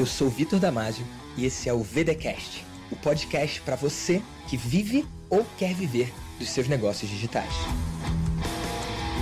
Eu sou Vitor Damasio e esse é o VDcast, o podcast para você que vive ou quer viver dos seus negócios digitais.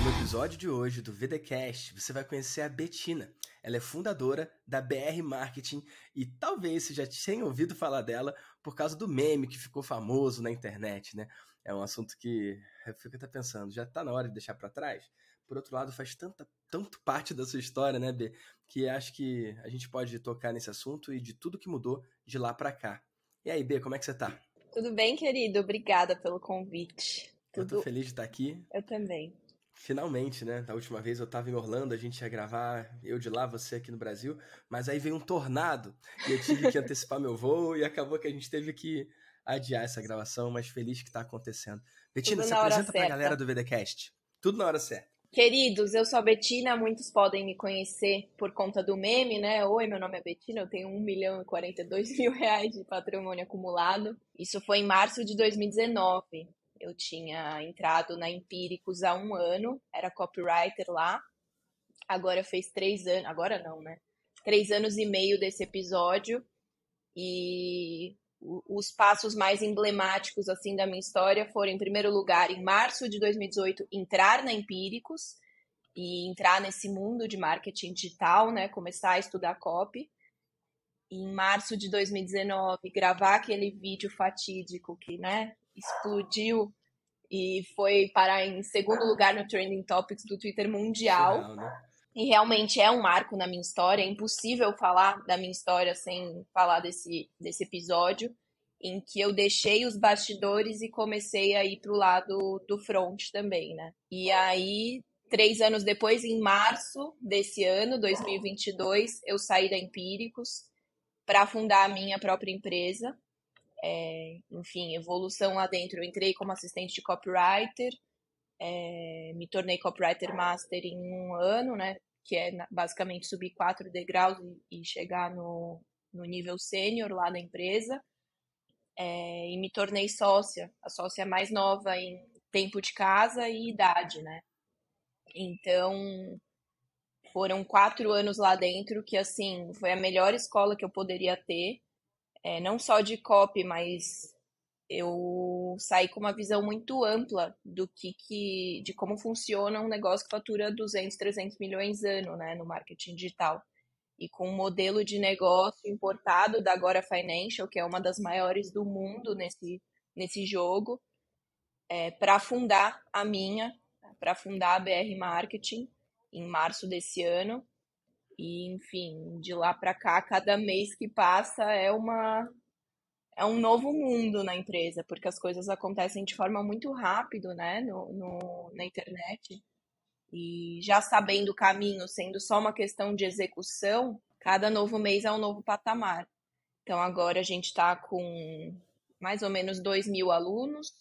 No episódio de hoje do VDcast, você vai conhecer a Betina. Ela é fundadora da BR Marketing e talvez você já tenha ouvido falar dela por causa do meme que ficou famoso na internet, né? É um assunto que eu fico até pensando, já tá na hora de deixar para trás? Por outro lado, faz tanta, tanto parte da sua história, né, B? Que acho que a gente pode tocar nesse assunto e de tudo que mudou de lá para cá. E aí, B, como é que você tá? Tudo bem, querido? Obrigada pelo convite. Tudo... Eu tô feliz de estar aqui. Eu também. Finalmente, né? Da última vez eu tava em Orlando, a gente ia gravar, eu de lá, você aqui no Brasil, mas aí veio um tornado e eu tive que antecipar meu voo e acabou que a gente teve que adiar essa gravação, mas feliz que tá acontecendo. Betina, se apresenta pra galera do VDcast. Tudo na hora certa. Queridos, eu sou a Betina, muitos podem me conhecer por conta do meme, né? Oi, meu nome é Betina, eu tenho 1 milhão e 42 mil reais de patrimônio acumulado. Isso foi em março de 2019. Eu tinha entrado na Empíricos há um ano, era copywriter lá. Agora fez três anos, agora não, né? Três anos e meio desse episódio. E os passos mais emblemáticos assim da minha história foram, em primeiro lugar, em março de 2018, entrar na Empíricos e entrar nesse mundo de marketing digital, né, começar a estudar copy. E em março de 2019, gravar aquele vídeo fatídico que, né, explodiu e foi parar em segundo lugar no Trending Topics do Twitter mundial. Né? E realmente é um marco na minha história. É impossível falar da minha história sem falar desse, desse episódio em que eu deixei os bastidores e comecei a ir para o lado do front também, né? E aí, três anos depois, em março desse ano, 2022, eu saí da Empíricos para fundar a minha própria empresa. É, enfim, evolução lá dentro. Eu entrei como assistente de copywriter, é, me tornei copywriter master em um ano, né? Que é basicamente subir quatro degraus e, chegar no, no nível sênior lá na empresa. É, e me tornei sócia, a sócia mais nova em tempo de casa e idade, né? Então, foram quatro anos lá dentro que, assim, foi a melhor escola que eu poderia ter, é, não só de copy, mas eu saí com uma visão muito ampla do que, que de como funciona um negócio que fatura 200, 300 milhões ano, né, no marketing digital. E com um modelo de negócio importado da Agora Financial, que é uma das maiores do mundo nesse, nesse jogo, é, para fundar a minha, para fundar a BR Marketing em março desse ano. E, enfim, de lá para cá, cada mês que passa é uma é um novo mundo na empresa, porque as coisas acontecem de forma muito rápida, né, no, no, na internet. E já sabendo o caminho, sendo só uma questão de execução, cada novo mês é um novo patamar. Então agora a gente está com mais ou menos 2 mil alunos,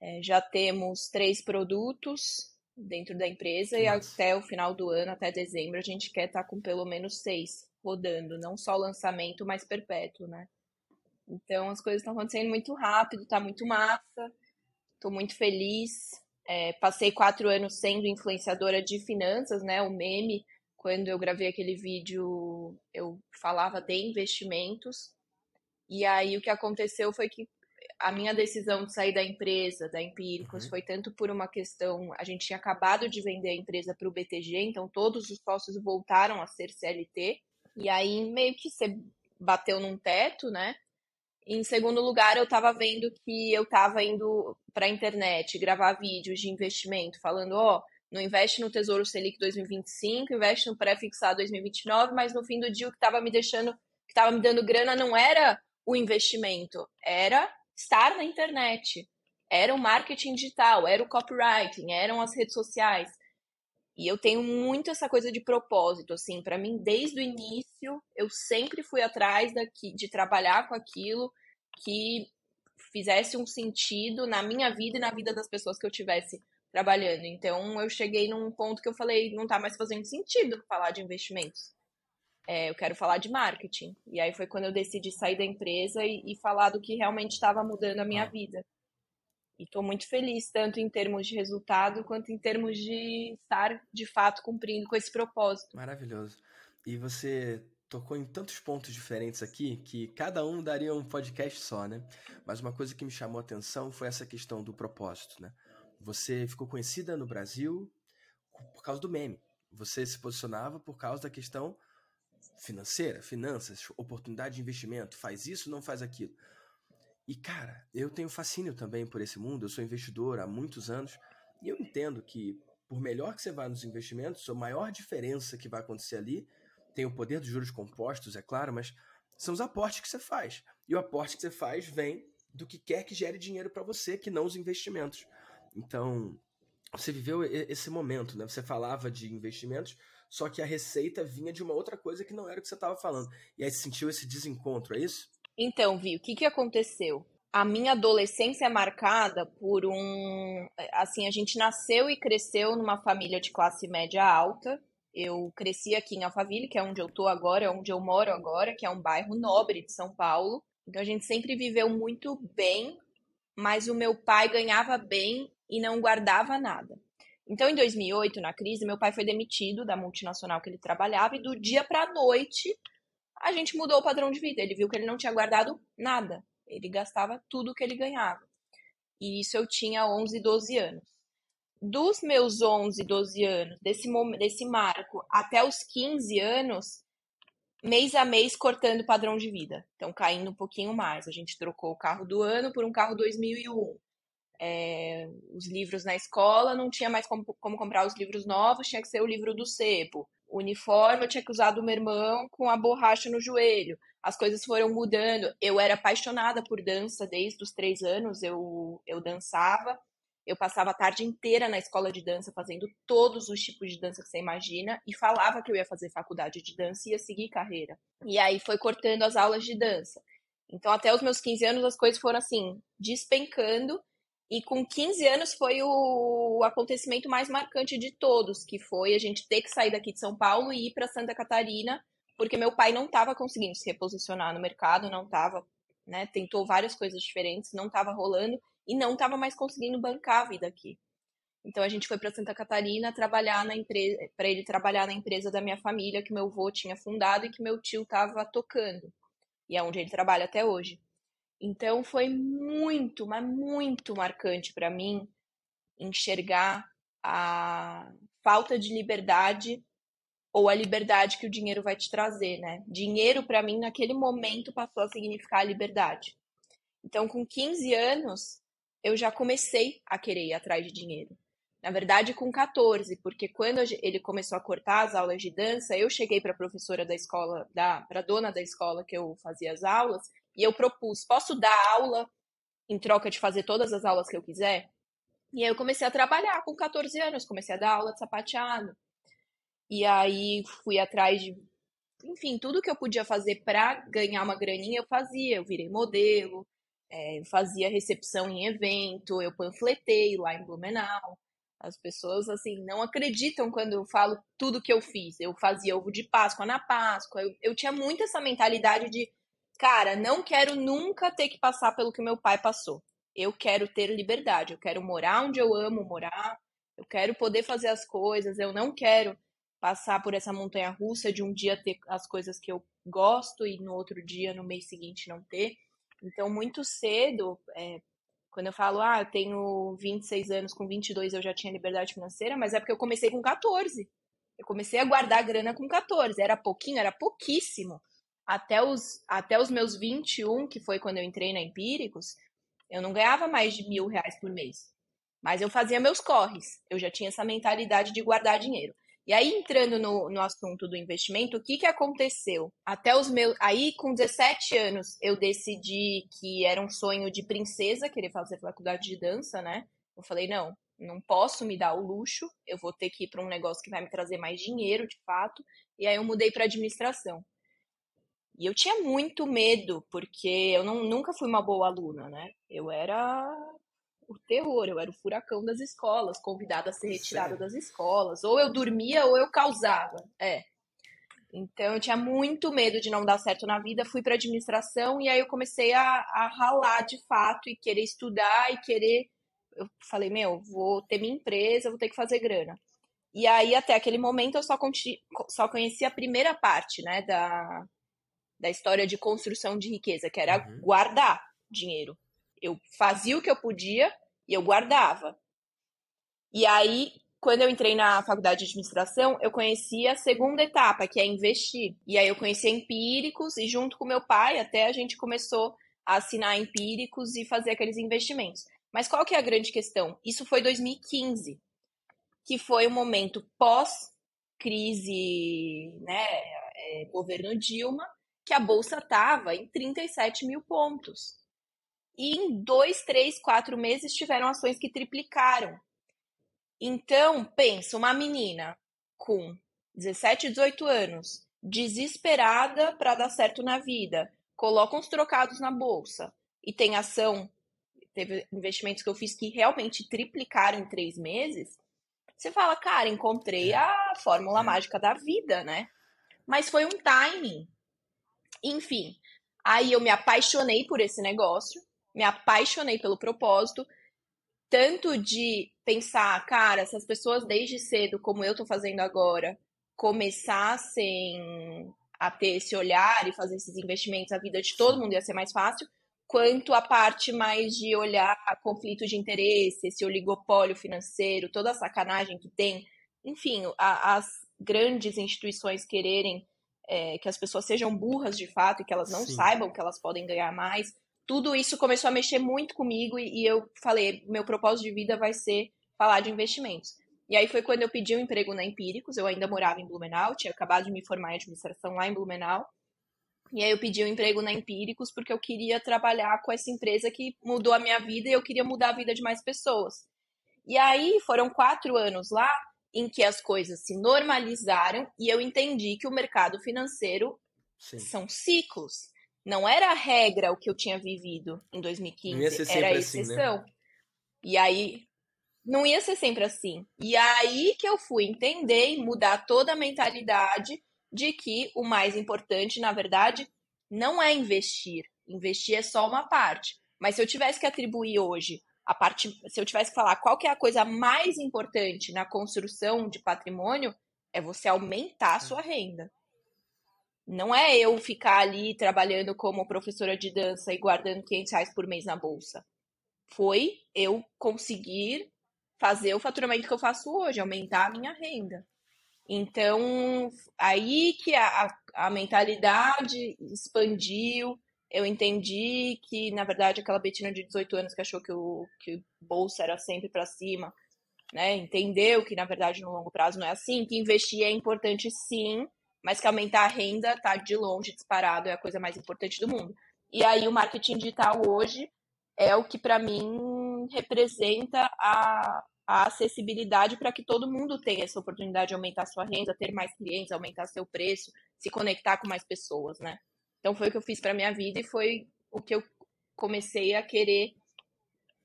é, já temos três produtos dentro da empresa Nossa. e até o final do ano, até dezembro, a gente quer estar tá com pelo menos seis rodando, não só lançamento, mas perpétuo, né? Então as coisas estão acontecendo muito rápido, tá muito massa. Estou muito feliz. É, passei quatro anos sendo influenciadora de finanças, né? O meme, quando eu gravei aquele vídeo, eu falava de investimentos. E aí o que aconteceu foi que a minha decisão de sair da empresa, da Empíricos, uhum. foi tanto por uma questão. A gente tinha acabado de vender a empresa para o BTG, então todos os sócios voltaram a ser CLT. E aí meio que você bateu num teto, né? Em segundo lugar, eu estava vendo que eu estava indo para a internet gravar vídeos de investimento, falando, ó, oh, não investe no Tesouro Selic 2025, investe no pré-fixado 2029, mas no fim do dia o que estava me deixando, que estava me dando grana não era o investimento, era estar na internet, era o marketing digital, era o copywriting, eram as redes sociais. E eu tenho muito essa coisa de propósito, assim, para mim, desde o início, eu sempre fui atrás daqui, de trabalhar com aquilo que fizesse um sentido na minha vida e na vida das pessoas que eu tivesse trabalhando. Então, eu cheguei num ponto que eu falei, não tá mais fazendo sentido falar de investimentos. É, eu quero falar de marketing. E aí foi quando eu decidi sair da empresa e, e falar do que realmente estava mudando a minha ah. vida. E estou muito feliz, tanto em termos de resultado, quanto em termos de estar, de fato, cumprindo com esse propósito. Maravilhoso. E você tocou em tantos pontos diferentes aqui que cada um daria um podcast só, né? Mas uma coisa que me chamou a atenção foi essa questão do propósito, né? Você ficou conhecida no Brasil por causa do meme. Você se posicionava por causa da questão financeira, finanças, oportunidade de investimento, faz isso, não faz aquilo. E cara, eu tenho fascínio também por esse mundo, eu sou investidor há muitos anos e eu entendo que por melhor que você vá nos investimentos, a maior diferença que vai acontecer ali tem o poder dos juros compostos, é claro, mas são os aportes que você faz. E o aporte que você faz vem do que quer que gere dinheiro para você, que não os investimentos. Então, você viveu esse momento, né? Você falava de investimentos, só que a receita vinha de uma outra coisa que não era o que você estava falando. E aí sentiu esse desencontro, é isso? Então, Vi, o que, que aconteceu? A minha adolescência é marcada por um. Assim, a gente nasceu e cresceu numa família de classe média alta. Eu cresci aqui em Alphaville, que é onde eu tô agora, é onde eu moro agora, que é um bairro nobre de São Paulo. Então a gente sempre viveu muito bem, mas o meu pai ganhava bem e não guardava nada. Então, em 2008, na crise, meu pai foi demitido da multinacional que ele trabalhava e do dia para a noite a gente mudou o padrão de vida. Ele viu que ele não tinha guardado nada. Ele gastava tudo que ele ganhava. E isso eu tinha 11, 12 anos. Dos meus 11, 12 anos, desse, desse marco até os 15 anos, mês a mês cortando o padrão de vida. Então, caindo um pouquinho mais. A gente trocou o carro do ano por um carro 2001 é, os livros na escola, não tinha mais como, como, comprar os livros novos, tinha que ser o livro do sebo. O uniforme eu tinha que usar do meu irmão com a borracha no joelho. As coisas foram mudando. Eu era apaixonada por dança desde os três anos, eu, eu dançava. Eu passava a tarde inteira na escola de dança fazendo todos os tipos de dança que você imagina e falava que eu ia fazer faculdade de dança e ia seguir carreira. E aí foi cortando as aulas de dança. Então, até os meus 15 anos, as coisas foram assim, despencando. E com 15 anos foi o acontecimento mais marcante de todos, que foi a gente ter que sair daqui de São Paulo e ir para Santa Catarina, porque meu pai não estava conseguindo se reposicionar no mercado, não estava, né? Tentou várias coisas diferentes, não estava rolando e não estava mais conseguindo bancar a vida aqui. Então a gente foi para Santa Catarina trabalhar na empresa, para ele trabalhar na empresa da minha família que meu avô tinha fundado e que meu tio estava tocando. E é onde ele trabalha até hoje. Então foi muito, mas muito marcante para mim enxergar a falta de liberdade ou a liberdade que o dinheiro vai te trazer, né? Dinheiro para mim naquele momento passou a significar a liberdade. Então com 15 anos eu já comecei a querer ir atrás de dinheiro. Na verdade, com 14, porque quando ele começou a cortar as aulas de dança, eu cheguei para a professora da escola, da, para dona da escola que eu fazia as aulas, e eu propus: posso dar aula em troca de fazer todas as aulas que eu quiser? E aí eu comecei a trabalhar com 14 anos, comecei a dar aula de sapateado. E aí fui atrás de, enfim, tudo que eu podia fazer para ganhar uma graninha eu fazia. Eu virei modelo, é, fazia recepção em evento, eu panfletei lá em Blumenau. As pessoas, assim, não acreditam quando eu falo tudo que eu fiz. Eu fazia ovo de Páscoa na Páscoa. Eu, eu tinha muito essa mentalidade de cara, não quero nunca ter que passar pelo que meu pai passou. Eu quero ter liberdade, eu quero morar onde eu amo morar, eu quero poder fazer as coisas, eu não quero passar por essa montanha russa de um dia ter as coisas que eu gosto e no outro dia, no mês seguinte, não ter. Então, muito cedo, é, quando eu falo, ah, eu tenho 26 anos, com 22 eu já tinha liberdade financeira, mas é porque eu comecei com 14. Eu comecei a guardar grana com 14. Era pouquinho, era pouquíssimo até os, até os meus 21, que foi quando eu entrei na Empíricos, eu não ganhava mais de mil reais por mês. Mas eu fazia meus corres. Eu já tinha essa mentalidade de guardar dinheiro. E aí, entrando no, no assunto do investimento, o que, que aconteceu? Até os meus. Aí, com 17 anos, eu decidi que era um sonho de princesa querer fazer faculdade de dança, né? Eu falei, não, não posso me dar o luxo, eu vou ter que ir para um negócio que vai me trazer mais dinheiro, de fato. E aí eu mudei para administração. E eu tinha muito medo, porque eu não, nunca fui uma boa aluna, né? Eu era o terror, eu era o furacão das escolas, convidada a ser retirada das escolas. Ou eu dormia ou eu causava. É. Então eu tinha muito medo de não dar certo na vida, fui para administração e aí eu comecei a, a ralar de fato e querer estudar e querer. Eu falei, meu, vou ter minha empresa, vou ter que fazer grana. E aí, até aquele momento, eu só, só conhecia a primeira parte, né, da, da história de construção de riqueza, que era uhum. guardar dinheiro. Eu fazia o que eu podia e eu guardava. E aí, quando eu entrei na faculdade de administração, eu conheci a segunda etapa, que é investir. E aí eu conheci empíricos e junto com meu pai, até a gente começou a assinar empíricos e fazer aqueles investimentos. Mas qual que é a grande questão? Isso foi 2015, que foi o um momento pós-crise, né, é, governo Dilma, que a bolsa estava em 37 mil pontos. E em dois, três, quatro meses tiveram ações que triplicaram. Então, pensa, uma menina com 17, 18 anos, desesperada para dar certo na vida, coloca uns trocados na bolsa e tem ação, teve investimentos que eu fiz que realmente triplicaram em três meses. Você fala, cara, encontrei a fórmula mágica da vida, né? Mas foi um timing. Enfim, aí eu me apaixonei por esse negócio, me apaixonei pelo propósito, tanto de pensar, cara, se as pessoas desde cedo, como eu tô fazendo agora, começassem a ter esse olhar e fazer esses investimentos, a vida de todo mundo ia ser mais fácil, quanto a parte mais de olhar a conflito de interesse, esse oligopólio financeiro, toda a sacanagem que tem, enfim, a, as grandes instituições quererem é, que as pessoas sejam burras de fato e que elas não Sim. saibam que elas podem ganhar mais, tudo isso começou a mexer muito comigo e, e eu falei, meu propósito de vida vai ser falar de investimentos. E aí foi quando eu pedi um emprego na Empíricos, eu ainda morava em Blumenau, tinha acabado de me formar em administração lá em Blumenau. E aí eu pedi um emprego na Empíricos porque eu queria trabalhar com essa empresa que mudou a minha vida e eu queria mudar a vida de mais pessoas. E aí foram quatro anos lá em que as coisas se normalizaram e eu entendi que o mercado financeiro Sim. são ciclos. Não era a regra o que eu tinha vivido em 2015, era a exceção. Assim, né? E aí não ia ser sempre assim. E aí que eu fui entender e mudar toda a mentalidade de que o mais importante, na verdade, não é investir. Investir é só uma parte. Mas se eu tivesse que atribuir hoje a parte, se eu tivesse que falar qual que é a coisa mais importante na construção de patrimônio, é você aumentar a sua renda. Não é eu ficar ali trabalhando como professora de dança e guardando 500 reais por mês na bolsa. Foi eu conseguir fazer o faturamento que eu faço hoje, aumentar a minha renda. Então, aí que a, a mentalidade expandiu, eu entendi que, na verdade, aquela Betina de 18 anos que achou que o, que o era sempre para cima, né? Entendeu que, na verdade, no longo prazo não é assim, que investir é importante sim, mas que aumentar a renda está de longe disparado, é a coisa mais importante do mundo. E aí o marketing digital hoje é o que para mim representa a, a acessibilidade para que todo mundo tenha essa oportunidade de aumentar sua renda, ter mais clientes, aumentar seu preço, se conectar com mais pessoas, né? Então foi o que eu fiz para minha vida e foi o que eu comecei a querer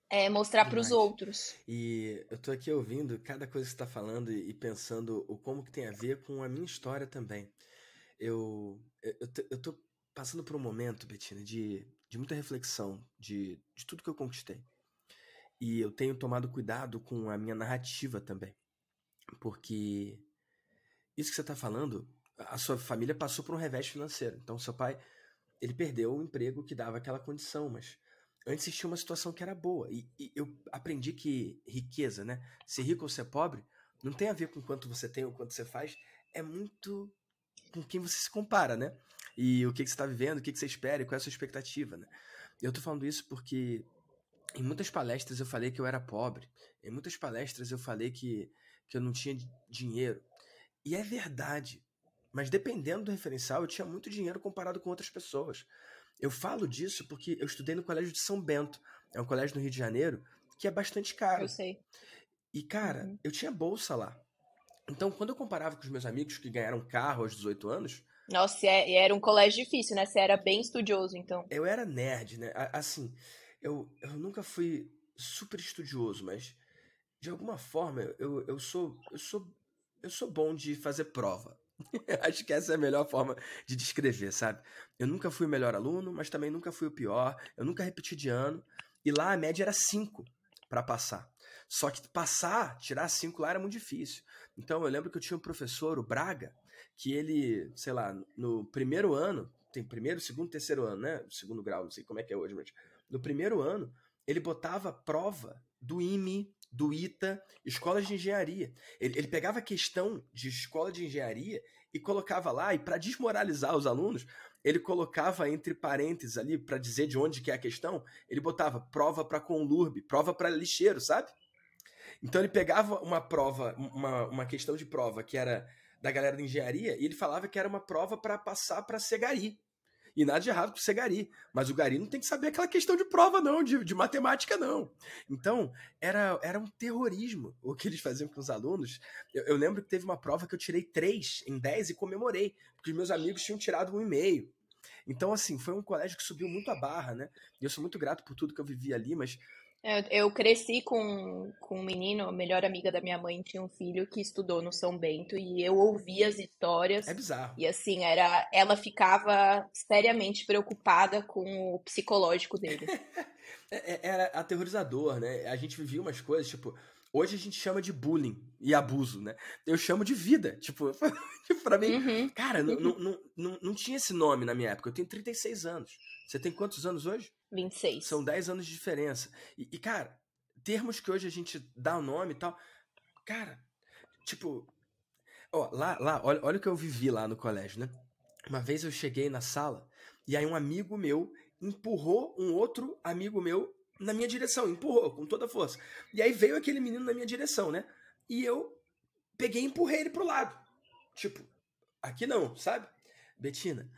é, mostrar para os outros. E eu tô aqui ouvindo cada coisa que você tá falando e pensando o como que tem a ver com a minha história também. Eu, eu, eu tô passando por um momento, Betina, de, de muita reflexão de, de tudo que eu conquistei. E eu tenho tomado cuidado com a minha narrativa também. Porque isso que você está falando, a sua família passou por um revés financeiro. Então, seu pai, ele perdeu o emprego que dava aquela condição, mas antes existia uma situação que era boa. E, e, eu aprendi que riqueza, né? Ser rico ou ser pobre, não tem a ver com quanto você tem ou quanto você faz, é muito com quem você se compara, né? E o que, que você está vivendo, o que, que você espera e qual é a sua expectativa, né? Eu tô falando isso porque em muitas palestras eu falei que eu era pobre. Em muitas palestras eu falei que, que eu não tinha dinheiro. E é verdade. Mas dependendo do referencial, eu tinha muito dinheiro comparado com outras pessoas. Eu falo disso porque eu estudei no Colégio de São Bento. É um colégio no Rio de Janeiro que é bastante caro. Eu sei. E, cara, uhum. eu tinha bolsa lá. Então, quando eu comparava com os meus amigos que ganharam carro aos 18 anos. Nossa, e era um colégio difícil, né? Você era bem estudioso, então. Eu era nerd, né? Assim, eu, eu nunca fui super estudioso, mas de alguma forma eu, eu, sou, eu, sou, eu sou bom de fazer prova. Acho que essa é a melhor forma de descrever, sabe? Eu nunca fui o melhor aluno, mas também nunca fui o pior. Eu nunca repeti de ano. E lá a média era 5 para passar. Só que passar, tirar cinco lá era muito difícil. Então eu lembro que eu tinha um professor, o Braga, que ele, sei lá, no primeiro ano, tem primeiro, segundo, terceiro ano, né? Segundo grau, não sei como é que é hoje, mas no primeiro ano, ele botava prova do IME, do ITA, escolas de engenharia. Ele, ele pegava a questão de escola de engenharia e colocava lá, e para desmoralizar os alunos, ele colocava entre parênteses ali, para dizer de onde que é a questão, ele botava prova para conlurbe, prova para lixeiro, sabe? Então ele pegava uma prova, uma, uma questão de prova que era da galera da engenharia, e ele falava que era uma prova para passar para Segari. E nada de errado com ser gari. Mas o gari não tem que saber aquela questão de prova, não, de, de matemática, não. Então, era, era um terrorismo o que eles faziam com os alunos. Eu, eu lembro que teve uma prova que eu tirei três em dez e comemorei, porque os meus amigos tinham tirado um e meio. Então, assim, foi um colégio que subiu muito a barra, né? E eu sou muito grato por tudo que eu vivi ali, mas eu, cresci com, com um menino, a melhor amiga da minha mãe tinha um filho que estudou no São Bento e eu ouvia as histórias. É bizarro. E assim, era, ela ficava seriamente preocupada com o psicológico dele. É, é, era aterrorizador, né? A gente vivia umas coisas, tipo, Hoje a gente chama de bullying e abuso, né? Eu chamo de vida. Tipo, pra mim, uhum. cara, não, não, não, não tinha esse nome na minha época. Eu tenho 36 anos. Você tem quantos anos hoje? 26. São 10 anos de diferença. E, e, cara, termos que hoje a gente dá o nome e tal. Cara, tipo. Ó, lá, lá, olha, olha o que eu vivi lá no colégio, né? Uma vez eu cheguei na sala e aí um amigo meu empurrou um outro amigo meu na minha direção, empurrou com toda a força. E aí veio aquele menino na minha direção, né? E eu peguei e empurrei ele pro lado. Tipo, aqui não, sabe? Betina,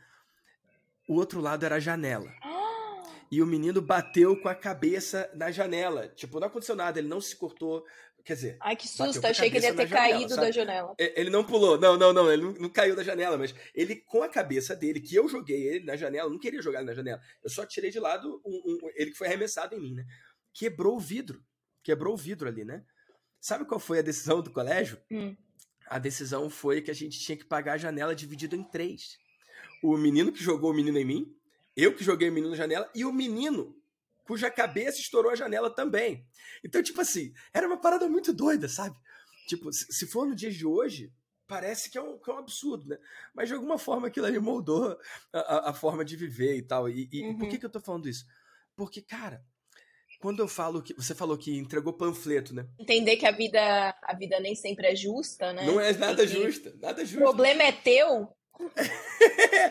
o outro lado era a janela. E o menino bateu com a cabeça na janela. Tipo, não aconteceu nada, ele não se cortou. Quer dizer. Ai, que susto, achei que ele ia ter caído janela, da janela. Ele não pulou, não, não, não, ele não, não, caiu da janela, mas ele, com a cabeça dele, que eu joguei ele na janela, não queria jogar ele na janela. Eu só tirei de lado um, um, ele que foi arremessado em mim, né? Quebrou o vidro. Quebrou o vidro ali, né? Sabe qual foi a decisão do colégio? Hum. A decisão foi que a gente tinha que pagar a janela dividido em três. O menino que jogou o menino em mim, eu que joguei o menino na janela, e o menino cuja cabeça estourou a janela também. Então, tipo assim, era uma parada muito doida, sabe? Tipo, se for no dia de hoje, parece que é um, que é um absurdo, né? Mas de alguma forma aquilo ali moldou a, a forma de viver e tal. E, e uhum. por que, uhum. que eu tô falando isso? Porque, cara, quando eu falo que. Você falou que entregou panfleto, né? Entender que a vida, a vida nem sempre é justa, né? Não é nada justa, nada justa. O problema é teu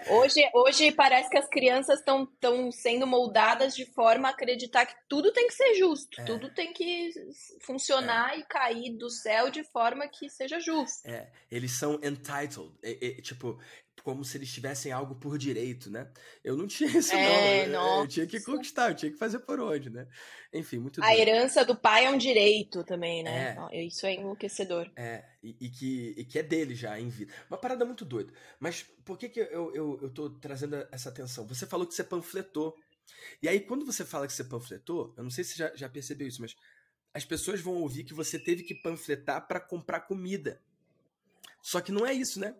hoje, hoje parece que as crianças estão sendo moldadas de forma a acreditar que tudo tem que ser justo, é. tudo tem que funcionar é. e cair do céu de forma que seja justo. É, eles são entitled, tipo, como se eles tivessem algo por direito, né? Eu não tinha isso, é, não. Eu, eu, tinha que conquistar, eu tinha que fazer por onde, né? Enfim, muito A herança do pai é um direito também, né? É. Isso é enlouquecedor. É, e, e, que, e que é dele já em vida. Uma parada muito doida. Mas por que, que eu, eu, eu tô trazendo essa atenção? Você falou que você panfletou. E aí, quando você fala que você panfletou, eu não sei se já, já percebeu isso, mas as pessoas vão ouvir que você teve que panfletar para comprar comida. Só que não é isso, né?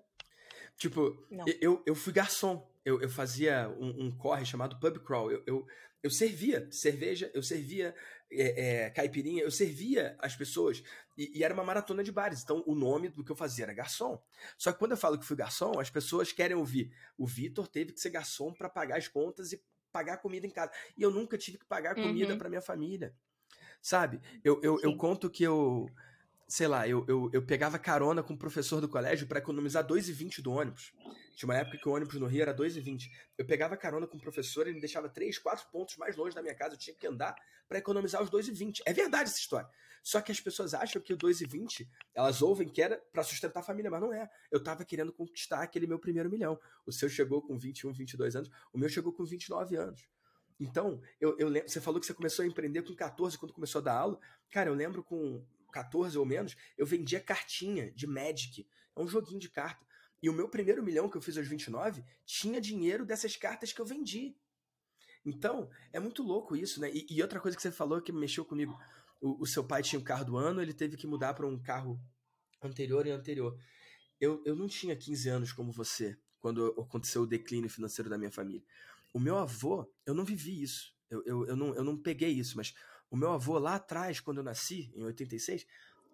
Tipo, eu, eu fui garçom. Eu, eu fazia um, um corre chamado pub crawl. Eu, eu, eu servia cerveja, eu servia é, é, caipirinha, eu servia as pessoas. E, e, era uma maratona de bares. Então, o nome do que eu fazia era garçom. Só que quando eu falo que fui garçom, as pessoas querem ouvir. O Vitor teve que ser garçom para pagar as contas e pagar comida em casa. E eu nunca tive que pagar comida uhum. para minha família. Sabe? Eu, eu, eu conto que eu sei lá, eu, eu, eu pegava carona com o professor do colégio para economizar 2,20 do ônibus. Tinha uma época que o ônibus no Rio era 2,20. Eu pegava carona com o professor, ele me deixava 3, 4 pontos mais longe da minha casa, eu tinha que andar para economizar os 2,20. É verdade essa história. Só que as pessoas acham que o 2,20, elas ouvem que era para sustentar a família, mas não é. Eu tava querendo conquistar aquele meu primeiro milhão. O seu chegou com 21, 22 anos, o meu chegou com 29 anos. Então, eu, eu lembro, você falou que você começou a empreender com 14 quando começou a dar aula. Cara, eu lembro com 14 ou menos, eu vendia cartinha de Magic. É um joguinho de carta. E o meu primeiro milhão que eu fiz aos 29 tinha dinheiro dessas cartas que eu vendi. Então, é muito louco isso, né? E, e outra coisa que você falou que mexeu comigo: o, o, seu pai tinha um carro do ano, ele teve que mudar para um carro anterior e anterior. Eu, eu não tinha 15 anos como você quando aconteceu o declínio financeiro da minha família. O meu avô, eu não vivi isso. Eu, eu, eu, não, eu não peguei isso, mas O meu avô lá atrás, quando eu nasci, em 86,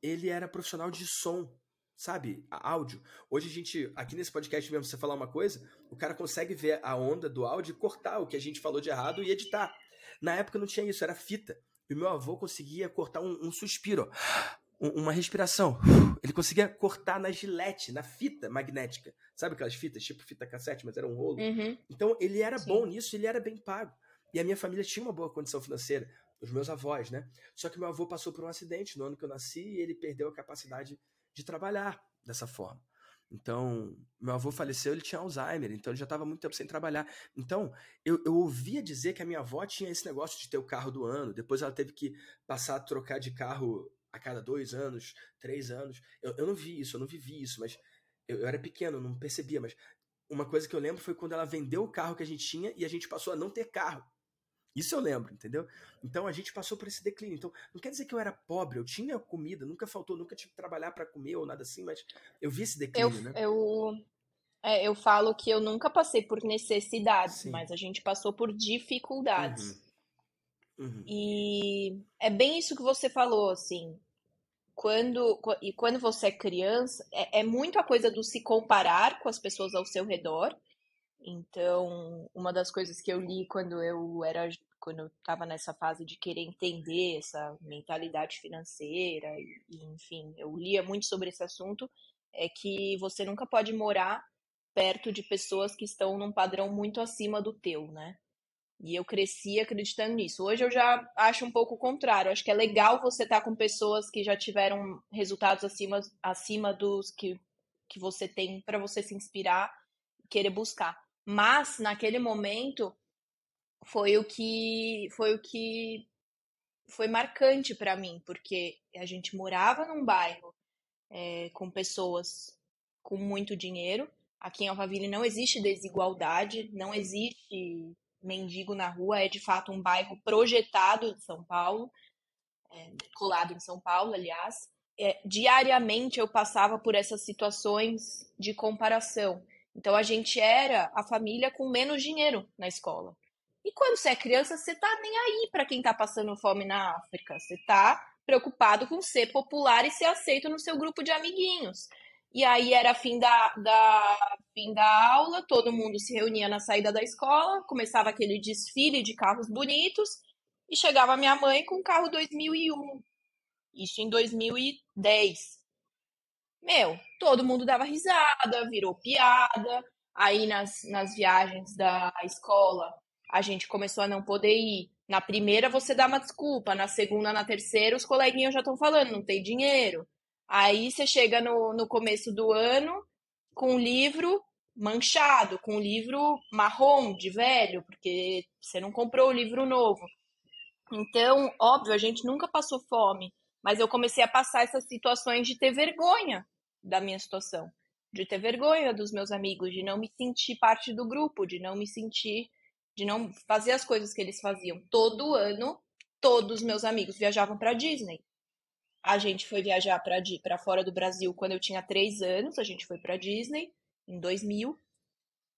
ele era profissional de som, sabe? Áudio. Hoje a gente, aqui nesse podcast mesmo, você falar uma coisa, o cara consegue ver a onda do áudio e cortar o que a gente falou de errado e editar. Na época não tinha isso, era fita. E o meu avô conseguia cortar um, um suspiro, uma respiração. Ele conseguia cortar na gilete, na fita magnética. Sabe aquelas fitas, tipo fita cassete, mas era um rolo? Uhum. Então ele era Sim. bom nisso, ele era bem pago. E a minha família tinha uma boa condição financeira, os meus avós, né? Só que meu avô passou por um acidente no ano que eu nasci e ele perdeu a capacidade de trabalhar dessa forma. Então, meu avô faleceu, ele tinha Alzheimer, então ele já estava muito tempo sem trabalhar. Então, eu, eu ouvia dizer que a minha avó tinha esse negócio de ter o carro do ano, depois ela teve que passar a trocar de carro a cada dois anos, três anos. Eu, eu não vi isso, eu não vivi isso, mas eu, eu era pequeno, não percebia. Mas uma coisa que eu lembro foi quando ela vendeu o carro que a gente tinha e a gente passou a não ter carro. Isso eu lembro, entendeu? Então a gente passou por esse declínio. Então, não quer dizer que eu era pobre, eu tinha comida, nunca faltou, nunca tive que trabalhar para comer ou nada assim, mas eu vi esse declínio, eu, né? Eu, é, eu falo que eu nunca passei por necessidades, Sim. mas a gente passou por dificuldades. Uhum. Uhum. E é bem isso que você falou, assim. Quando, e quando você é criança, é, é muito a coisa do se comparar com as pessoas ao seu redor então, uma das coisas que eu li quando eu era quando eu estava nessa fase de querer entender essa mentalidade financeira e, enfim, eu lia muito sobre esse assunto, é que você nunca pode morar perto de pessoas que estão num padrão muito acima do teu, né? E eu cresci acreditando nisso. Hoje eu já acho um pouco o contrário. Acho que é legal você estar tá com pessoas que já tiveram resultados acima, acima dos que, que você tem para você se inspirar e querer buscar. Mas naquele momento foi o que foi o que foi marcante para mim, porque a gente morava num bairro é, com pessoas com muito dinheiro. Aqui em Alphaville não existe desigualdade, não existe mendigo na rua, é de fato um bairro projetado de São Paulo, é, colado em São Paulo, aliás. É, diariamente eu passava por essas situações de comparação. Então a gente era a família com menos dinheiro na escola. E quando você é criança, você tá nem aí para quem tá passando fome na África. Você tá preocupado com ser popular e ser aceito no seu grupo de amiguinhos. E aí era fim da, da, fim da aula, todo mundo se reunia na saída da escola, começava aquele desfile de carros bonitos, e chegava minha mãe com o carro 2001. Isso em 2010. Meu, todo mundo dava risada, virou piada. Aí nas, nas viagens da escola, a gente começou a não poder ir. Na primeira você dá uma desculpa, na segunda, na terceira, os coleguinhas já estão falando, não tem dinheiro. Aí você chega no, no começo do ano com um livro manchado, com um livro marrom, de velho, porque você não comprou o livro novo. Então, óbvio, a gente nunca passou fome, mas eu comecei a passar essas situações de ter vergonha da minha situação, de ter vergonha dos meus amigos, de não me sentir parte do grupo, de não me sentir, de não fazer as coisas que eles faziam. Todo ano, todos os meus amigos viajavam para Disney. A gente foi viajar para fora do Brasil quando eu tinha três anos, a gente foi para Disney em 2000.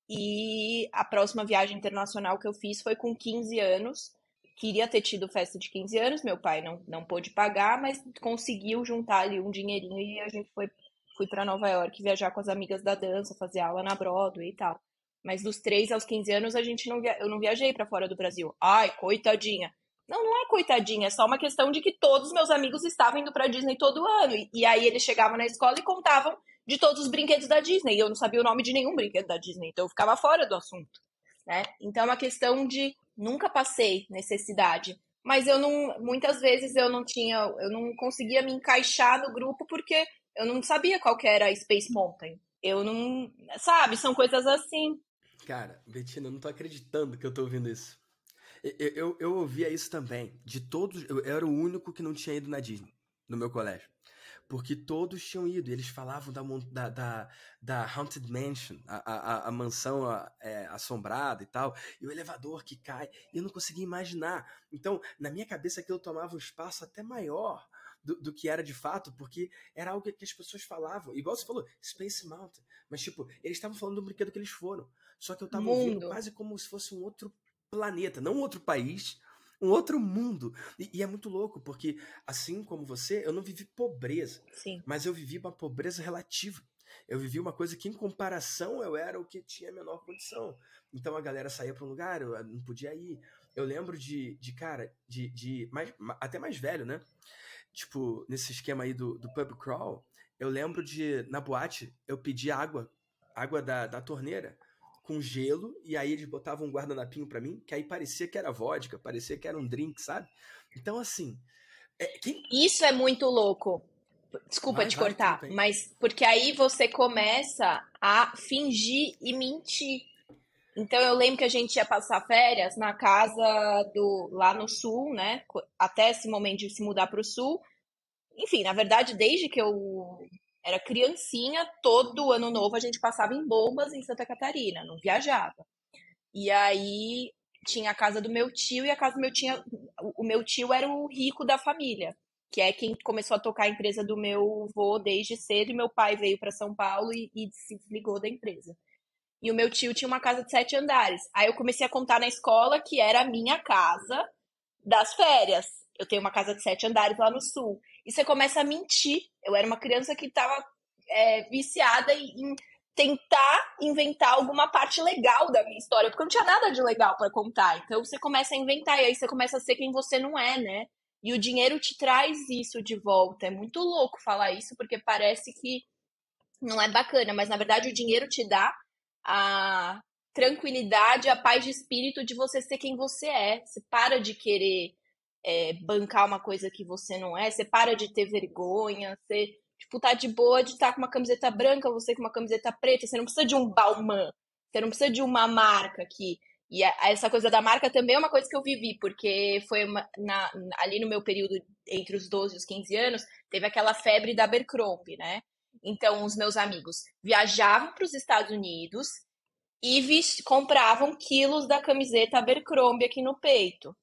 E a próxima viagem internacional que eu fiz foi com 15 anos. Queria ter tido festa de 15 anos, meu pai não, não pôde pagar, mas conseguiu juntar ali um dinheirinho e a gente foi fui para Nova York viajar com as amigas da dança, fazer aula na Broadway e tal. Mas dos 3 aos 15 anos a gente não via... eu não viajei para fora do Brasil. Ai, coitadinha. Não, não é coitadinha, é só uma questão de que todos os meus amigos estavam indo para Disney todo ano. E, e aí eles chegavam na escola e contavam de todos os brinquedos da Disney. E eu não sabia o nome de nenhum brinquedo da Disney, então eu ficava fora do assunto, né? Então é uma questão de nunca passei necessidade, mas eu não muitas vezes eu não tinha, eu não conseguia me encaixar no grupo porque eu não sabia qual que era a Space Mountain. Eu não. Sabe, são coisas assim. Cara, Betina, eu não tô acreditando que eu tô ouvindo isso. Eu, eu, eu ouvia isso também. De todos. Eu, eu era o único que não tinha ido na Disney, no meu colégio. Porque todos tinham ido. E eles falavam da, da, da, da Haunted Mansion, a, a, a mansão é, assombrada e tal. E o elevador que cai. E eu não conseguia imaginar. Então, na minha cabeça, aquilo tomava um espaço até maior do, do, que era de fato, porque era algo que as pessoas falavam. Igual você falou, Space Mountain. Mas, tipo, eles estavam falando do brinquedo que eles foram. Só que eu tava Mundo. ouvindo quase como se fosse um outro planeta. Não um outro país, um outro mundo. E, e, é muito louco, porque assim como você, eu não vivi pobreza. Sim. Mas eu vivi uma pobreza relativa. Eu vivi uma coisa que, em comparação, eu era o que tinha menor condição. Então a galera saía para um lugar, eu não podia ir. Eu lembro de, de cara, de, de mais, até mais velho, né? Tipo, nesse esquema aí do, do pub crawl, eu lembro de, na boate, eu pedi água, água da, da torneira, com gelo, e aí eles botavam um guardanapinho para mim, que aí parecia que era vodka, parecia que era um drink, sabe? Então, assim. É, quem... Isso é muito louco. Desculpa vai, te vai, cortar, mas porque aí você começa a fingir e mentir. Então eu lembro que a gente ia passar férias na casa do lá no sul, né? Até esse momento de se mudar para o sul. Enfim, na verdade, desde que eu era criancinha, todo ano novo a gente passava em bombas em Santa Catarina, não viajava. E aí tinha a casa do meu tio e a casa do meu tio, o meu tio era o rico da família, que é quem começou a tocar a empresa do meu avô desde cedo e meu pai veio para São Paulo e, e se desligou da empresa. E o meu tio tinha uma casa de sete andares. Aí eu comecei a contar na escola que era a minha casa das férias. Eu tenho uma casa de sete andares lá no sul. E você começa a mentir. Eu era uma criança que estava é, viciada em tentar inventar alguma parte legal da minha história, porque não tinha nada de legal para contar. Então você começa a inventar e aí você começa a ser quem você não é, né? E o dinheiro te traz isso de volta. É muito louco falar isso, porque parece que não é bacana, mas na verdade o dinheiro te dá a tranquilidade, a paz de espírito de você ser quem você é. Você para de querer é, bancar uma coisa que você não é, você para de ter vergonha, você tipo, tá de boa de estar tá com uma camiseta branca, você com uma camiseta preta, você não precisa de um Balmain, você não precisa de uma marca aqui. E essa coisa da marca também é uma coisa que eu vivi, porque foi uma, na, ali no meu período entre os 12 e os 15 anos, teve aquela febre da Abercrombie, né? Então, os meus amigos viajavam para os Estados Unidos e compravam quilos da camiseta Abercrombie aqui no peito.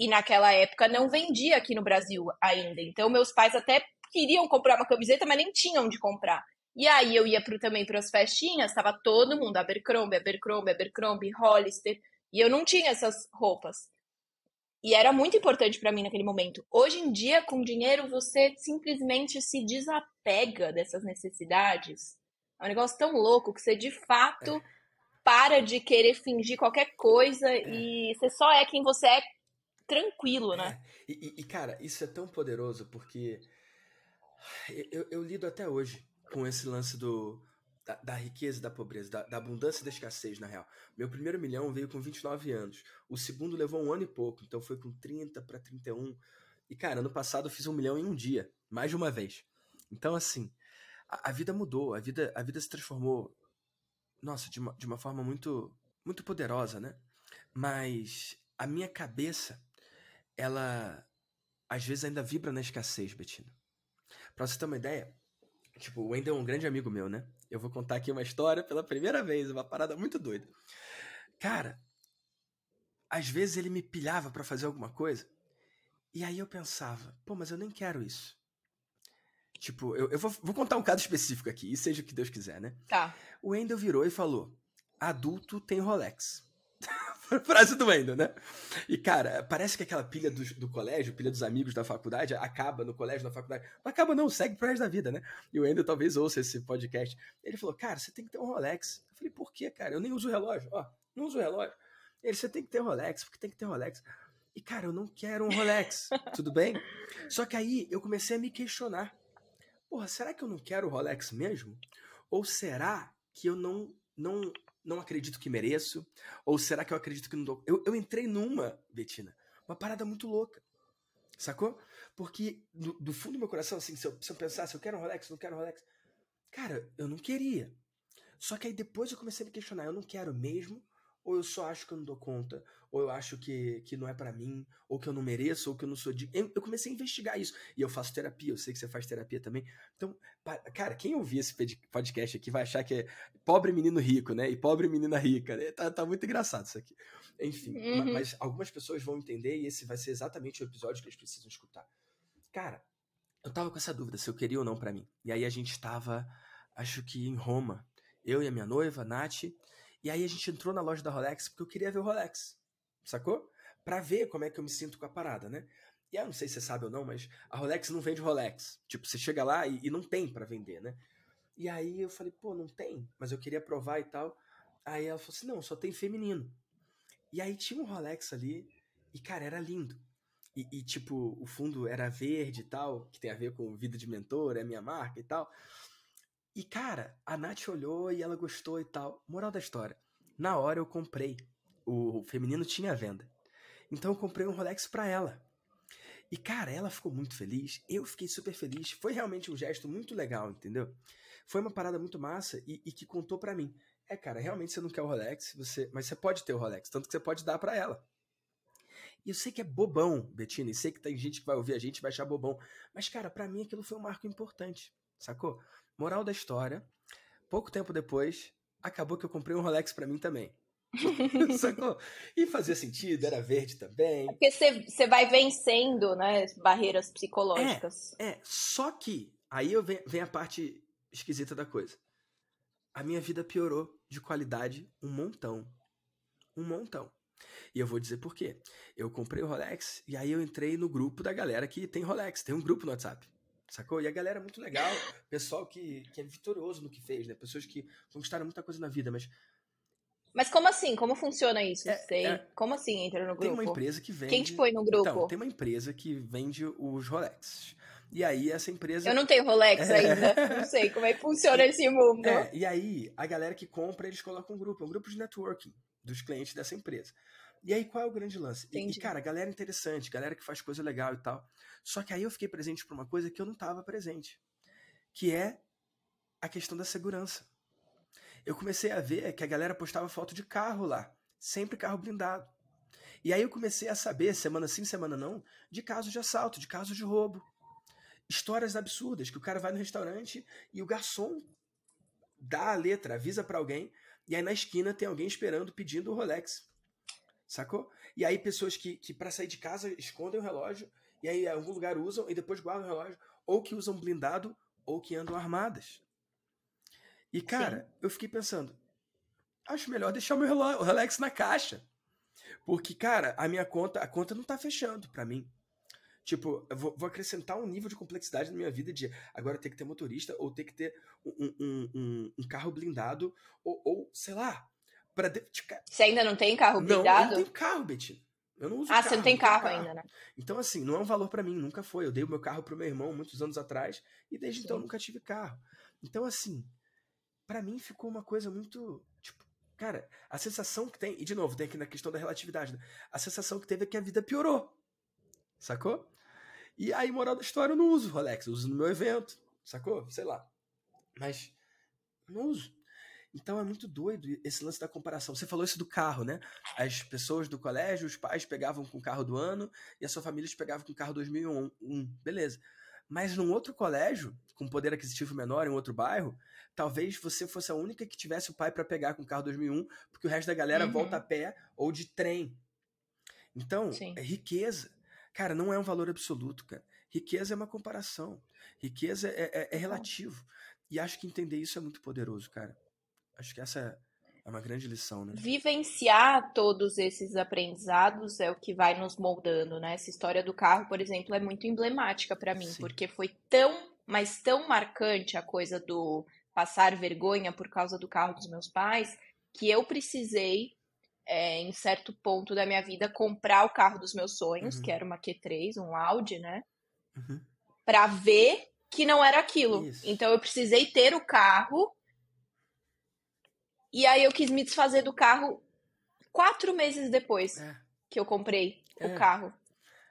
E naquela época não vendia aqui no Brasil ainda. Então, meus pais até queriam comprar uma camiseta, mas nem tinham de comprar. E aí eu ia pro, também para as festinhas, estava todo mundo, Abercrombie, Abercrombie, Abercrombie, Hollister, e eu não tinha essas roupas. E era muito importante para mim naquele momento. Hoje em dia, com dinheiro, você simplesmente se desapega dessas necessidades. É um negócio tão louco que você de fato é. para de querer fingir qualquer coisa é. e você só é quem você é tranquilo, né? É. E, e, cara, isso é tão poderoso porque eu, eu, lido até hoje com esse lance do, da, da riqueza e da pobreza, da, da, abundância e da escassez, na real. Meu primeiro milhão veio com 29 anos. O segundo levou um ano e pouco, então foi com 30 para 31. E, cara, ano passado eu fiz um milhão em um dia, mais de uma vez. Então, assim, a, a vida mudou, a vida, a vida se transformou, nossa, de uma, de uma forma muito, muito poderosa, né? Mas a minha cabeça ela às vezes ainda vibra na escassez, Betina. Pra você ter uma ideia, tipo, o Wendel é um grande amigo meu, né? Eu vou contar aqui uma história pela primeira vez, uma parada muito doida. Cara, às vezes ele me pilhava para fazer alguma coisa, e aí eu pensava, pô, mas eu nem quero isso. Tipo, eu, eu vou, vou contar um caso específico aqui, e seja o que Deus quiser, né? Tá. O Wendel virou e falou: adulto tem Rolex. Frase do Wendel, né? E, cara, parece que aquela pilha do, do colégio, pilha dos amigos da faculdade, acaba no colégio, na faculdade. Não acaba, não, segue pro resto da vida, né? E o Wendel talvez ouça esse podcast. Ele falou, cara, você tem que ter um Rolex. Eu falei, por quê, cara? Eu nem uso relógio. Ó, não uso relógio. Ele, você tem que ter um Rolex, porque tem que ter um Rolex. E, cara, eu não quero um Rolex, tudo bem? Só que aí eu comecei a me questionar. Porra, será que eu não quero o Rolex mesmo? Ou será que eu não, não não acredito que mereço? Ou será que eu acredito que não dou? Eu, eu entrei numa, Betina, uma parada muito louca. Sacou? Porque do, do fundo do meu coração, assim, se eu, se eu pensasse, eu quero um Rolex, não quero um Rolex. Cara, eu não queria. Só que aí depois eu comecei a me questionar, eu não quero mesmo, ou eu só acho que eu não dou conta, ou eu acho que, que não é para mim, ou que eu não mereço, ou que eu não sou de. Eu, eu, comecei a investigar isso. E eu faço terapia, eu sei que você faz terapia também. Então, cara, quem ouvir esse podcast aqui vai achar que é pobre menino rico, né? E pobre menina rica. Né? Tá, tá muito engraçado isso aqui. Enfim, uhum. mas algumas pessoas vão entender e esse vai ser exatamente o episódio que eles precisam escutar. Cara, eu tava com essa dúvida se eu queria ou não para mim. E aí a gente tava, acho que em Roma. Eu e a minha noiva, Nath, e aí a gente entrou na loja da Rolex porque eu queria ver o Rolex. Sacou? para ver como é que eu me sinto com a parada, né? E eu não sei se você sabe ou não, mas a Rolex não vende Rolex. Tipo, você chega lá e, e não tem para vender, né? E aí eu falei, pô, não tem, mas eu queria provar e tal. Aí ela falou assim: não, só tem feminino. E aí tinha um Rolex ali, e cara, era lindo. E, e, tipo, o fundo era verde e tal, que tem a ver com vida de mentor, é minha marca e tal. E cara, a Nath olhou e ela gostou e tal. Moral da história: na hora eu comprei. O feminino tinha venda. Então eu comprei um Rolex pra ela. E, cara, ela ficou muito feliz, eu fiquei super feliz. Foi realmente um gesto muito legal, entendeu? Foi uma parada muito massa e, e que contou para mim. É, cara, realmente você não quer o Rolex, você, mas você pode ter o Rolex, tanto que você pode dar para ela. E eu sei que é bobão, Betina, e sei que tem gente que vai ouvir a gente e vai achar bobão. Mas, cara, para mim aquilo foi um marco importante, sacou? Moral da história, pouco tempo depois, acabou que eu comprei um Rolex para mim também. Sacou? E fazia sentido, era verde também. É porque você vai vencendo, né, barreiras psicológicas. É, é, só que aí eu vem, vem a parte esquisita da coisa. A minha vida piorou de qualidade um montão. Um montão. E eu vou dizer por quê. Eu comprei o Rolex e aí eu entrei no grupo da galera que tem Rolex. Tem um grupo no WhatsApp. Sacou? E a galera é muito legal. Pessoal que, que é vitorioso no que fez, né? Pessoas que conquistaram muita coisa na vida, mas mas como assim? Como funciona isso? É, Sei. É, como assim entra no grupo? Tem uma empresa que vende. Quem te põe no grupo? Então, tem uma empresa que vende os Rolex. E aí essa empresa. Eu não tenho Rolex é... ainda. Não sei como é que funciona esse mundo. É, e aí, a galera que compra, eles colocam um grupo. É um grupo de networking dos clientes dessa empresa. E aí, qual é o grande lance? E, e, cara, galera interessante, galera que faz coisa legal e tal. Só que aí eu fiquei presente por uma coisa que eu não estava presente. Que é a questão da segurança eu comecei a ver que a galera postava foto de carro lá, sempre carro blindado. E aí eu comecei a saber, semana sim, semana não, de casos de assalto, de casos de roubo. Histórias absurdas, que o cara vai no restaurante e o garçom dá a letra, avisa para alguém, e aí na esquina tem alguém esperando pedindo o Rolex. Sacou? E aí pessoas que, que para sair de casa escondem o relógio, e aí em algum lugar usam e depois guardam o relógio, ou que usam blindado, ou que andam armadas. E, cara, Sim. eu fiquei pensando, acho melhor deixar o meu Rolex na caixa. Porque, cara, a minha conta, a conta não tá fechando para mim. Tipo, eu vou, vou, acrescentar um nível de complexidade na minha vida de agora ter que ter motorista, ou ter que ter um, um, um, um carro blindado, ou, ou, sei lá. Pra de... Você ainda não tem carro blindado? Não, eu não tenho carro, Betina. Eu não uso ah, carro, você não tem carro, carro, ainda, né? Então, assim, não é um valor para mim, nunca foi. Eu dei o meu carro pro meu irmão muitos anos atrás, e desde então Sim. então nunca tive carro. Então, assim, para mim ficou uma coisa muito. Tipo, cara, a sensação que tem. E de novo, tem aqui na questão da relatividade. Né? A sensação que teve é que a vida piorou. Sacou? E aí, moral da história, eu não uso Rolex, eu uso no meu evento. Sacou? Sei lá. Mas não uso. Então é muito doido esse lance da comparação. Você falou isso do carro, né? As pessoas do colégio, os pais pegavam com o carro do ano e a sua família pegava com o carro 2001. Beleza. Mas num outro colégio, com poder aquisitivo menor, em outro bairro, talvez você fosse a única que tivesse o pai para pegar com o carro 2001, porque o resto da galera uhum. volta a pé ou de trem. Então, é riqueza. Cara, não é um valor absoluto, cara. Riqueza é uma comparação. Riqueza é, é, é relativo. E acho que entender isso é muito poderoso, cara. Acho que essa é uma grande lição, né? Vivenciar todos esses aprendizados é o que vai nos moldando, né? Essa história do carro, por exemplo, é muito emblemática para mim, Sim. porque foi tão, mas tão marcante a coisa do passar vergonha por causa do carro dos meus pais, que eu precisei, é, em certo ponto da minha vida, comprar o carro dos meus sonhos, uhum. que era uma Q3, um Audi, né? Uhum. Pra ver que não era aquilo. Isso. Então eu precisei ter o carro e aí eu quis me desfazer do carro quatro meses depois é. que eu comprei é. o carro.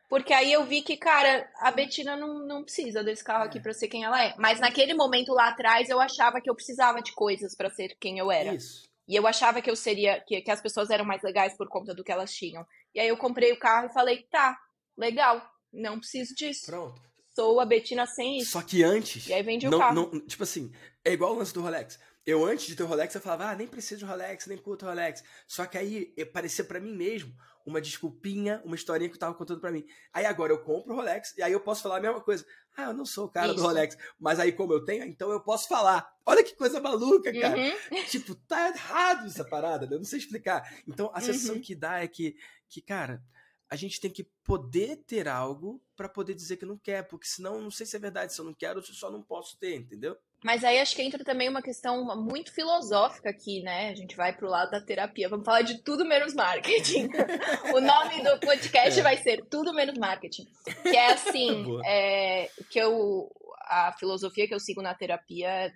Porque aí eu vi que, cara, a Betina não, não precisa desse carro é. aqui pra ser quem ela é. Mas naquele momento lá atrás eu achava que eu precisava de coisas para ser quem eu era. Isso. E eu achava que eu seria, que, que as pessoas eram mais legais por conta do que elas tinham. E aí eu comprei o carro e falei, tá, legal, não preciso disso. Pronto. Sou a Betina sem isso. Só que antes. E aí vende não, o carro. Não, tipo assim, é igual o lance do Rolex. Eu, antes de ter o Rolex, eu falava, ah, nem preciso de Rolex, nem curto Rolex. Só que aí parecia para mim mesmo uma desculpinha, uma historinha que eu tava contando para mim. Aí agora eu compro o Rolex e aí eu posso falar a mesma coisa. Ah, eu não sou o cara Isso. do Rolex, mas aí como eu tenho, então eu posso falar. Olha que coisa maluca, cara. Uhum. Tipo, tá errado essa parada, né? eu não sei explicar. Então a sensação uhum. que dá é que, que cara, a gente tem que poder ter algo para poder dizer que não quer, porque senão não sei se é verdade, se eu não quero, se eu só não posso ter, entendeu? Mas aí acho que entra também uma questão muito filosófica aqui, né? A gente vai pro lado da terapia. Vamos falar de tudo menos marketing. o nome do podcast é. vai ser Tudo Menos Marketing. Que é assim, é, que eu, a filosofia que eu sigo na terapia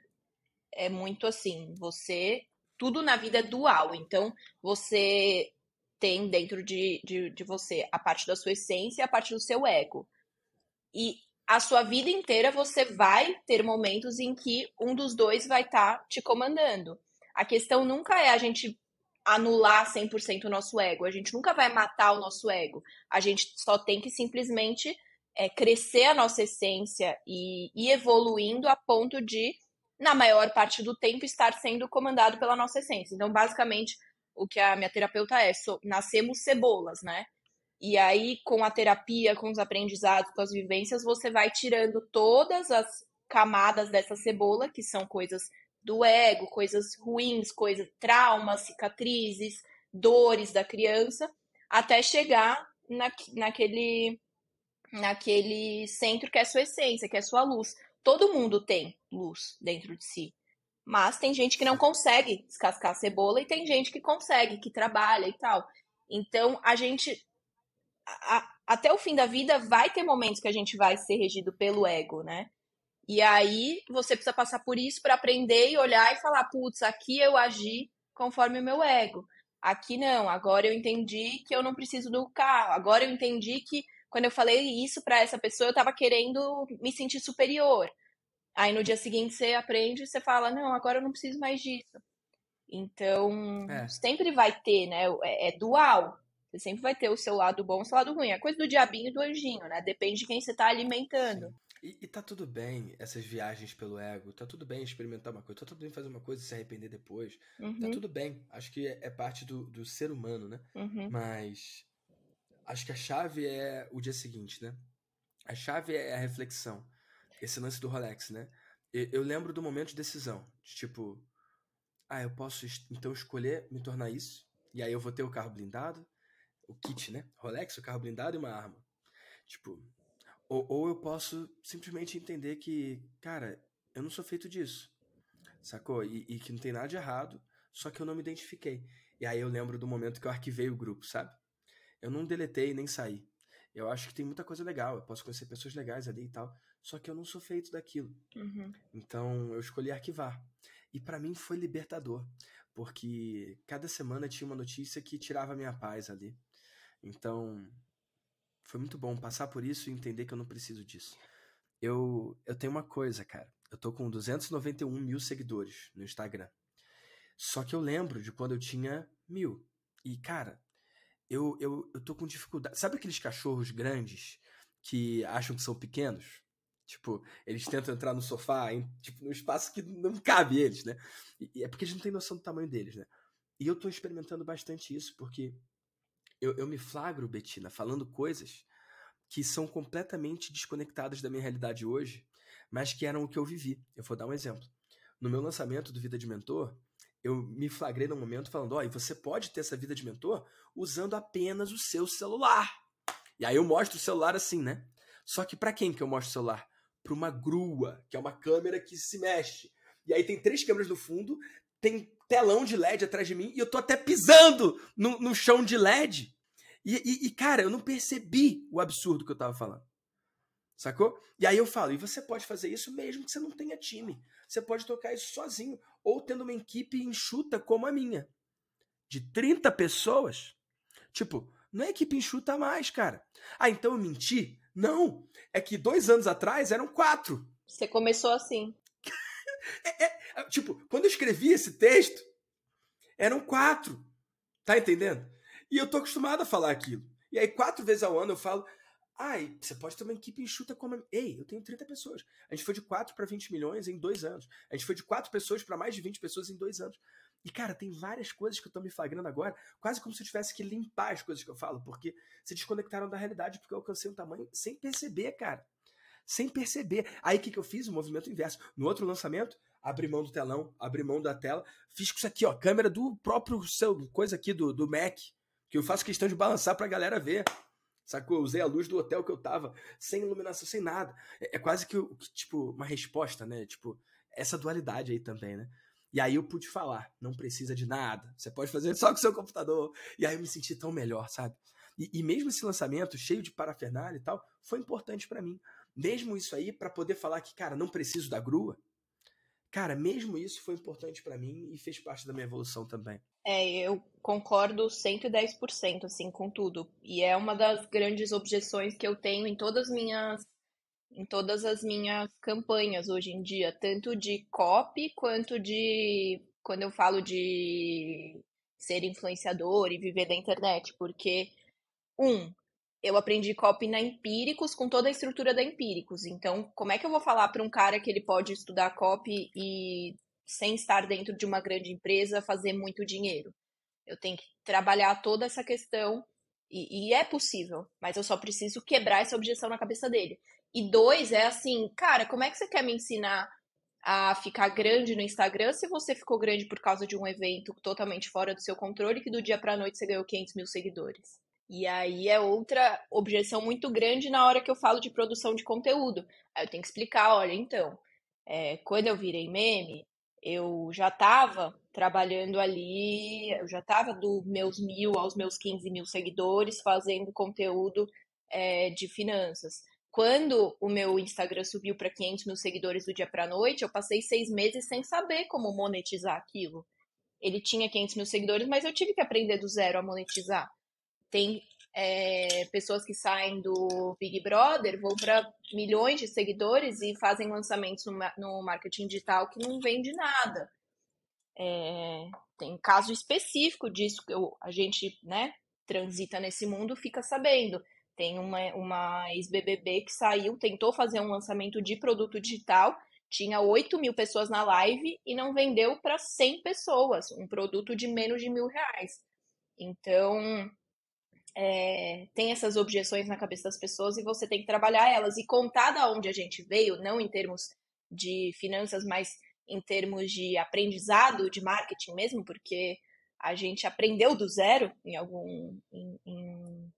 é muito assim, você. Tudo na vida é dual. Então, você tem dentro de, de, de você a parte da sua essência e a parte do seu ego. E a sua vida inteira você vai ter momentos em que um dos dois vai estar tá te comandando. A questão nunca é a gente anular 100% o nosso ego. A gente nunca vai matar o nosso ego. A gente só tem que simplesmente é, crescer a nossa essência e ir evoluindo a ponto de, na maior parte do tempo, estar sendo comandado pela nossa essência. Então, basicamente, o que a minha terapeuta é, so, nascemos cebolas, né? E aí, com a terapia, com os aprendizados, com as vivências, você vai tirando todas as camadas dessa cebola, que são coisas do ego, coisas ruins, coisas, traumas, cicatrizes, dores da criança, até chegar na, naquele, naquele centro que é sua essência, que é sua luz. Todo mundo tem luz dentro de si. Mas tem gente que não consegue descascar a cebola e tem gente que consegue, que trabalha e tal. Então, a gente a, até o fim da vida vai ter momentos que a gente vai ser regido pelo ego, né? E aí você precisa passar por isso para aprender e olhar e falar, putz, aqui eu agi conforme o meu ego. Aqui não, agora eu entendi que eu não preciso do carro. Agora eu entendi que quando eu falei isso para essa pessoa, eu estava querendo me sentir superior. Aí no dia seguinte você aprende e você fala, não, agora eu não preciso mais disso. Então, é. sempre vai ter, né? É, é dual. Você sempre vai ter o seu lado bom e o seu lado ruim. É coisa do diabinho e do anjinho, né? Depende de quem você tá alimentando. E, e, tá tudo bem essas viagens pelo ego. Tá tudo bem experimentar uma coisa. Tá tudo bem fazer uma coisa e se arrepender depois. Tá uhum. Tá tudo bem. Acho que é, é parte do, do ser humano, né? Uhum. Mas acho que a chave é o dia seguinte, né? A chave é a reflexão. Esse lance do Rolex, né? Eu, eu lembro do momento de decisão. De tipo, ah, eu posso então escolher me tornar isso. E aí eu vou ter o carro blindado, o kit, né? Rolex, o carro blindado e uma arma. Tipo, ou, ou eu posso simplesmente entender que, cara, eu não sou feito disso. Sacou? E, e, que não tem nada de errado, só que eu não me identifiquei. E aí eu lembro do momento que eu arquivei o grupo, sabe? Eu não deletei nem saí. Eu acho que tem muita coisa legal, eu posso conhecer pessoas legais ali e tal, só que eu não sou feito daquilo. Uhum. Então eu escolhi arquivar. E para mim foi libertador, porque cada semana tinha uma notícia que tirava minha paz ali. Então, foi muito bom passar por isso e entender que eu não preciso disso. Eu, eu tenho uma coisa, cara. Eu tô com 291 mil seguidores no Instagram. Só que eu lembro de quando eu tinha mil. E, cara, eu, eu, eu tô com dificuldade. Sabe aqueles cachorros grandes que acham que são pequenos? Tipo, eles tentam entrar no sofá, em, tipo, num espaço que não cabe eles, né? E, é porque eles não têm noção do tamanho deles, né? E eu tô experimentando bastante isso, porque eu, eu me flagro, Betina, falando coisas que são completamente desconectadas da minha realidade hoje, mas que eram o que eu vivi. Eu vou dar um exemplo. No meu lançamento do Vida de Mentor, eu me flagrei num momento falando: ó, e você pode ter essa vida de mentor usando apenas o seu celular. E aí eu mostro o celular assim, né? Só que para quem que eu mostro o celular? Para uma grua, que é uma câmera que se mexe. E aí tem três câmeras no fundo, tem telão de LED atrás de mim e eu tô até pisando no, no chão de LED. E, e, e, cara, eu não percebi o absurdo que eu tava falando. Sacou? E aí eu falo, e você pode fazer isso mesmo que você não tenha time. Você pode tocar isso sozinho. Ou tendo uma equipe enxuta como a minha. De 30 pessoas. Tipo, não é equipe enxuta mais, cara. Ah, então eu menti? Não. É que dois anos atrás eram quatro. Você começou assim. É, é, é, tipo, quando eu escrevi esse texto, eram quatro. Tá entendendo? E eu tô acostumado a falar aquilo. E aí, quatro vezes ao ano eu falo. Ai, você pode ter uma equipe enxuta como. Ei, eu tenho 30 pessoas. A gente foi de 4 para 20 milhões em dois anos. A gente foi de 4 pessoas para mais de 20 pessoas em dois anos. E, cara, tem várias coisas que eu tô me flagrando agora, quase como se eu tivesse que limpar as coisas que eu falo, porque se desconectaram da realidade, porque eu alcancei um tamanho sem perceber, cara. Sem perceber. Aí o que, que eu fiz? O movimento inverso. No outro lançamento, abri mão do telão, abri mão da tela, fiz com isso aqui, ó, câmera do próprio seu, coisa aqui do, do Mac, que eu faço questão de balançar pra galera ver. Sacou? Eu usei a luz do hotel que eu tava, sem iluminação, sem nada. É, é quase que, tipo, uma resposta, né? Tipo, essa dualidade aí também, né? E aí eu pude falar, não precisa de nada, você pode fazer só com o seu computador. E aí eu me senti tão melhor, sabe? E, e mesmo esse lançamento, cheio de parafernália e tal, foi importante para mim. Mesmo isso aí, para poder falar que, cara, não preciso da grua, cara, mesmo isso foi importante para mim e fez parte da minha evolução também. É, eu concordo 110% assim com tudo. E é uma das grandes objeções que eu tenho em todas as minhas em todas as minhas campanhas hoje em dia, tanto de copy quanto de quando eu falo de ser influenciador e viver da internet, porque um, eu aprendi copy na Empíricos com toda a estrutura da Empíricos. Então, como é que eu vou falar para um cara que ele pode estudar copy e sem estar dentro de uma grande empresa fazer muito dinheiro? Eu tenho que trabalhar toda essa questão e, e é possível, mas eu só preciso quebrar essa objeção na cabeça dele. E dois, é assim, cara, como é que você quer me ensinar a ficar grande no Instagram se você ficou grande por causa de um evento totalmente fora do seu controle que do dia pra noite você ganhou 500 mil seguidores? E aí é outra objeção muito grande na hora que eu falo de produção de conteúdo. Aí eu tenho que explicar, olha, então, é, quando eu virei meme, eu já estava trabalhando ali, eu já estava dos meus mil aos meus 15 mil seguidores fazendo conteúdo é, de finanças. Quando o meu Instagram subiu para 500 mil seguidores do dia para noite, eu passei seis meses sem saber como monetizar aquilo. Ele tinha 500 mil seguidores, mas eu tive que aprender do zero a monetizar. Tem é, pessoas que saem do Big Brother, vão para milhões de seguidores e fazem lançamentos no, no marketing digital que não vende nada. É, tem caso específico disso que eu, a gente né, transita nesse mundo, fica sabendo. Tem uma, uma ex-BBB que saiu, tentou fazer um lançamento de produto digital, tinha 8 mil pessoas na live e não vendeu para 100 pessoas, um produto de menos de mil reais. Então, é, tem essas objeções na cabeça das pessoas e você tem que trabalhar elas e contar da onde a gente veio, não em termos de finanças, mas em termos de aprendizado, de marketing mesmo, porque a gente aprendeu do zero em algum em, em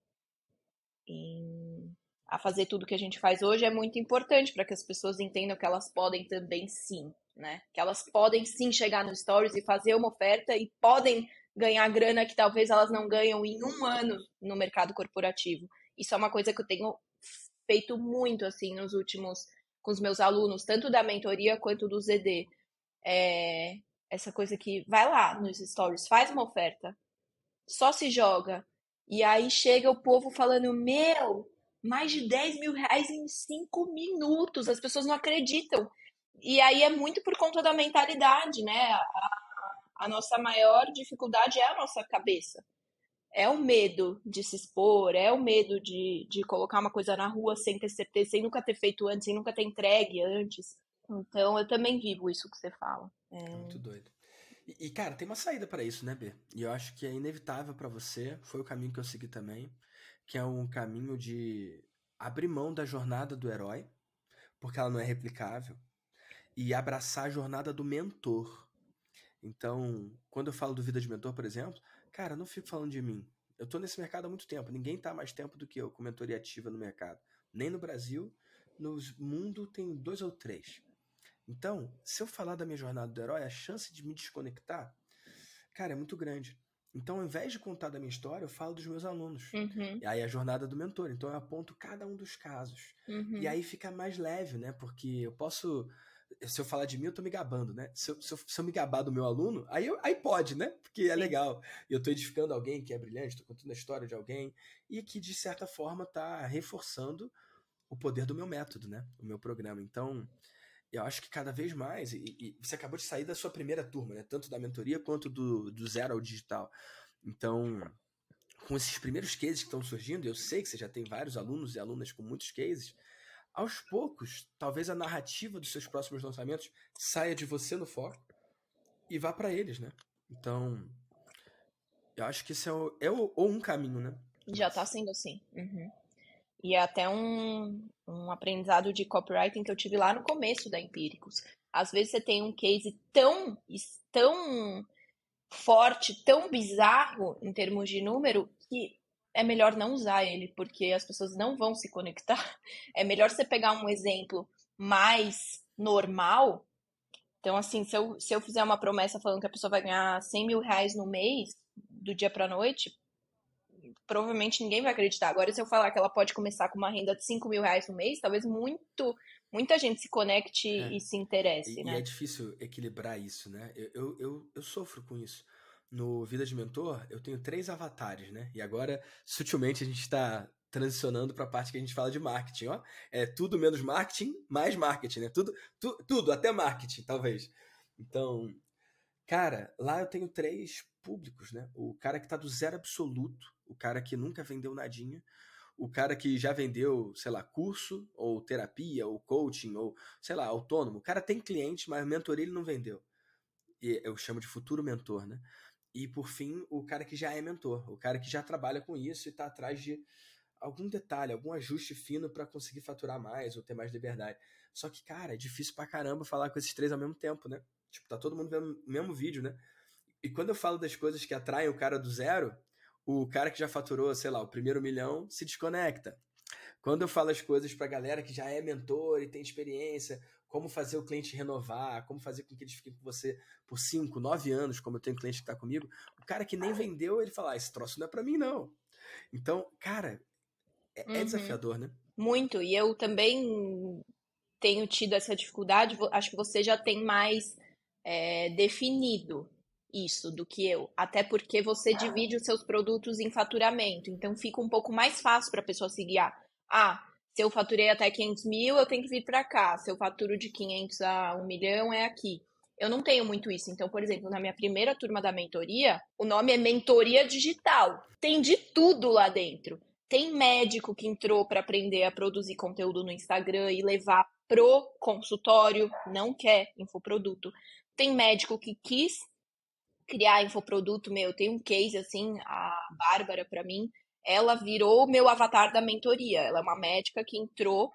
em, a fazer tudo que a gente faz hoje é muito importante para que as pessoas entendam que elas podem também sim, né? Que elas podem sim chegar no Stories e fazer uma oferta e podem ganhar grana que talvez elas não ganham em um ano no mercado corporativo. Isso é uma coisa que eu tenho feito muito assim nos últimos com os meus alunos, tanto da mentoria quanto do ZD. É, essa coisa que vai lá nos stories, faz uma oferta, só se joga, e aí chega o povo falando: Meu, mais de 10 mil reais em 5 minutos. As pessoas não acreditam. E aí é muito por conta da mentalidade, né? A, a nossa maior dificuldade é a nossa cabeça. É o medo de se expor, é o medo de, de colocar uma coisa na rua sem ter certeza, sem nunca ter feito antes, sem nunca ter entregue antes. Então eu também vivo isso que você fala. É, é muito doido. E, e, cara, tem uma saída para isso, né, B? E eu acho que é inevitável para você, foi o caminho que eu segui também, que é um caminho de abrir mão da jornada do herói, porque ela não é replicável, e abraçar a jornada do mentor. Então, quando eu falo do vida de mentor, por exemplo, cara, eu não fico falando de mim. Eu tô nesse mercado há muito tempo, ninguém tá mais tempo do que eu com mentoria ativa no mercado. Nem no Brasil, no mundo tem dois ou três. Então, se eu falar da minha jornada do herói, a chance de me desconectar, cara, é muito grande. Então, ao invés de contar da minha história, eu falo dos meus alunos. Uhum. E aí a jornada do mentor. Então, eu aponto cada um dos casos. Uhum. E aí fica mais leve, né? Porque eu posso. Se eu falar de mim, eu tô me gabando, né? Se eu, se eu, se eu me gabar do meu aluno, aí, eu, aí pode, né? Porque é legal. Eu tô edificando alguém que é brilhante, tô contando a história de alguém e que, de certa forma, tá reforçando o poder do meu método, né? O meu programa. Então, eu acho que cada vez mais, e, e, você acabou de sair da sua primeira turma, né? Tanto da mentoria quanto do, do zero ao digital. Então, com esses primeiros cases que estão surgindo, eu sei que você já tem vários alunos e alunas com muitos cases, aos poucos, talvez a narrativa dos seus próximos lançamentos saia de você no foco e vá para eles, né? Então, eu acho que esse é, o, é o, ou um caminho, né? Já está sendo assim. Uhum. E é até um, um aprendizado de copywriting que eu tive lá no começo da Empíricos. Às vezes você tem um case tão, tão forte, tão bizarro em termos de número, que é melhor não usar ele, porque as pessoas não vão se conectar. É melhor você pegar um exemplo mais normal. Então, assim, se eu, se eu fizer uma promessa falando que a pessoa vai ganhar 100 mil reais no mês, do dia para noite, provavelmente ninguém vai acreditar. Agora, se eu falar que ela pode começar com uma renda de 5 mil reais no mês, talvez muito, muita gente se conecte é. e se interesse, e, né? E é difícil equilibrar isso, né? Eu, eu, eu, eu, sofro com isso. No Vida de Mentor, eu tenho três avatares, né? E agora, sutilmente, a gente está transicionando para a parte que a gente fala de marketing, ó. É tudo menos marketing, mais marketing, né? Tudo, tu, tudo, até marketing, talvez. Então, cara, lá eu tenho três públicos, né? O cara que está do zero absoluto, o cara que nunca vendeu nadinha, o cara que já vendeu, sei lá, curso, ou terapia, ou coaching, ou, sei lá, autônomo. O cara tem cliente, mas mentoria ele não vendeu. E eu chamo de futuro mentor, né? E por fim, o cara que já é mentor, o cara que já trabalha com isso e está atrás de algum detalhe, algum ajuste fino para conseguir faturar mais ou ter mais liberdade. Só que, cara, é difícil pra caramba falar com esses três ao mesmo tempo, né? Tipo, tá todo mundo vendo o mesmo vídeo, né? E quando eu falo das coisas que atraem o cara do zero, o cara que já faturou, sei lá, o primeiro milhão se desconecta. Quando eu falo as coisas pra galera que já é mentor e tem experiência, como fazer o cliente renovar, como fazer com que eles fiquem com você por 5, 9 anos, como eu tenho cliente que está comigo, o cara que nem vendeu, ele fala, ah, esse troço não é para mim, não. Então, cara, é, é, uhum. desafiador, né? Muito, e eu também tenho tido essa dificuldade, acho que você já tem mais é, definido isso do que eu. Até porque você divide os seus produtos em faturamento. Então fica um pouco mais fácil para a pessoa se guiar. Ah, se eu faturei até 500 mil, eu tenho que vir para cá. Se eu faturo de 500 a 1 milhão, é aqui. Eu não tenho muito isso. Então, por exemplo, na minha primeira turma da mentoria, o nome é Mentoria Digital. Tem de tudo lá dentro. Tem médico que entrou para aprender a produzir conteúdo no Instagram e levar pro consultório, não quer infoproduto. Tem médico que quis criar infoproduto meu. Tem um case assim, a Bárbara para mim, ela virou meu avatar da mentoria. Ela é uma médica que entrou,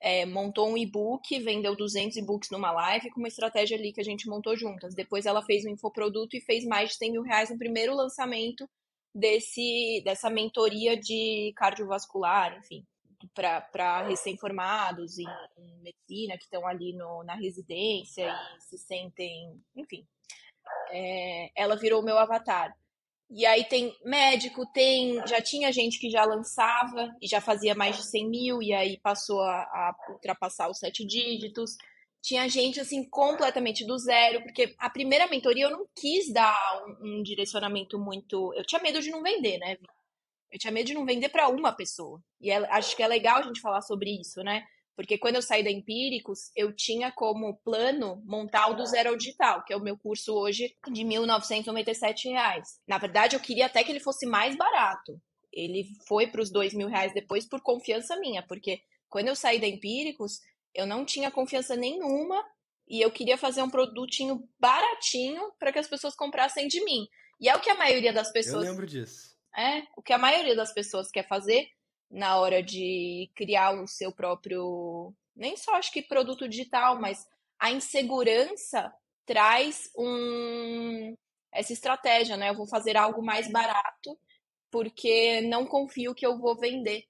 é, montou um e-book, vendeu 200 e-books numa live com uma estratégia ali que a gente montou juntas. Depois ela fez um infoproduto e fez mais de 100 mil reais no primeiro lançamento desse dessa mentoria de cardiovascular, enfim, para recém-formados em, em, medicina que estão ali no, na residência e se sentem, enfim, é, ela virou meu avatar. E aí tem médico, tem. Já tinha gente que já lançava e já fazia mais de 100 mil, e aí passou a, a ultrapassar os sete dígitos. Tinha gente assim completamente do zero, porque a primeira mentoria eu não quis dar um, um direcionamento muito. Eu tinha medo de não vender, né? Eu tinha medo de não vender para uma pessoa. E é, acho que é legal a gente falar sobre isso, né? Porque quando eu saí da Empíricos, eu tinha como plano montar o do zero ao digital, que é o meu curso hoje de 1.997 reais. Na verdade, eu queria até que ele fosse mais barato. Ele foi para os R$ mil reais depois por confiança minha, porque quando eu saí da Empíricos, eu não tinha confiança nenhuma e eu queria fazer um produtinho baratinho para que as pessoas comprassem de mim. E é o que a maioria das pessoas. Eu lembro disso. É, o que a maioria das pessoas quer fazer na hora de criar o seu próprio, nem só acho que produto digital, mas a insegurança traz um essa estratégia, né? Eu vou fazer algo mais barato porque não confio que eu vou vender.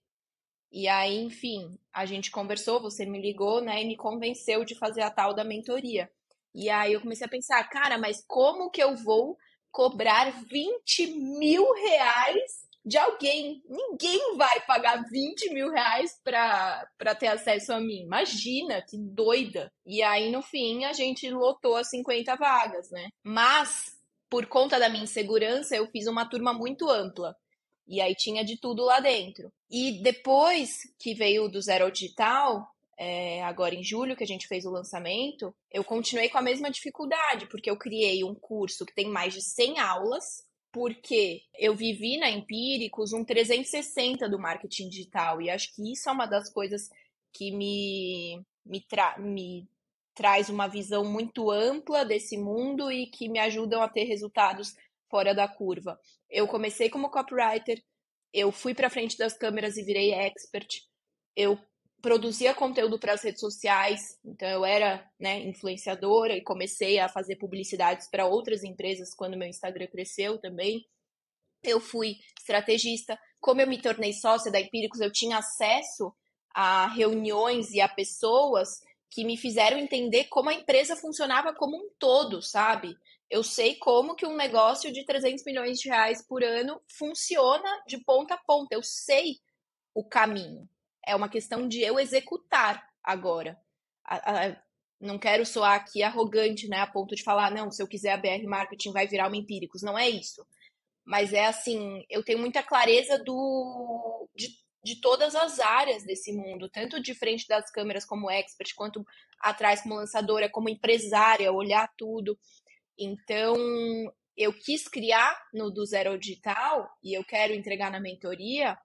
E aí, enfim, a gente conversou, você me ligou, né, e me convenceu de fazer a tal da mentoria. E aí eu comecei a pensar, cara, mas como que eu vou cobrar 20 mil reais de alguém. Ninguém vai pagar 20 mil reais pra, pra ter acesso a mim. Imagina, que doida. E aí, no fim, a gente lotou as 50 vagas, né? Mas, por conta da minha insegurança, eu fiz uma turma muito ampla. E aí tinha de tudo lá dentro. E depois que veio do Zero Digital, é, agora em julho, que a gente fez o lançamento, eu continuei com a mesma dificuldade, porque eu criei um curso que tem mais de 100 aulas, porque eu vivi na Empíricos um 360 do marketing digital e acho que isso é uma das coisas que me, me, tra me traz uma visão muito ampla desse mundo e que me ajudam a ter resultados fora da curva. Eu comecei como copywriter, eu fui para frente das câmeras e virei expert. Eu produzia conteúdo para as redes sociais, então eu era né, influenciadora e comecei a fazer publicidades para outras empresas quando meu Instagram cresceu também. Eu fui estrategista, como eu me tornei sócia da Empíricos, eu tinha acesso a reuniões e a pessoas que me fizeram entender como a empresa funcionava como um todo, sabe? Eu sei como que um negócio de 300 milhões de reais por ano funciona de ponta a ponta. Eu sei o caminho. É uma questão de eu executar agora. A, a, não quero soar aqui arrogante, né, a ponto de falar, não, se eu quiser a BR Marketing vai virar uma Empíricos. Não é isso. Mas é assim, eu tenho muita clareza do de, de todas as áreas desse mundo, tanto de frente das câmeras como expert, quanto atrás como lançadora, como empresária, olhar tudo. Então, eu quis criar no do Zero Digital e eu quero entregar na mentoria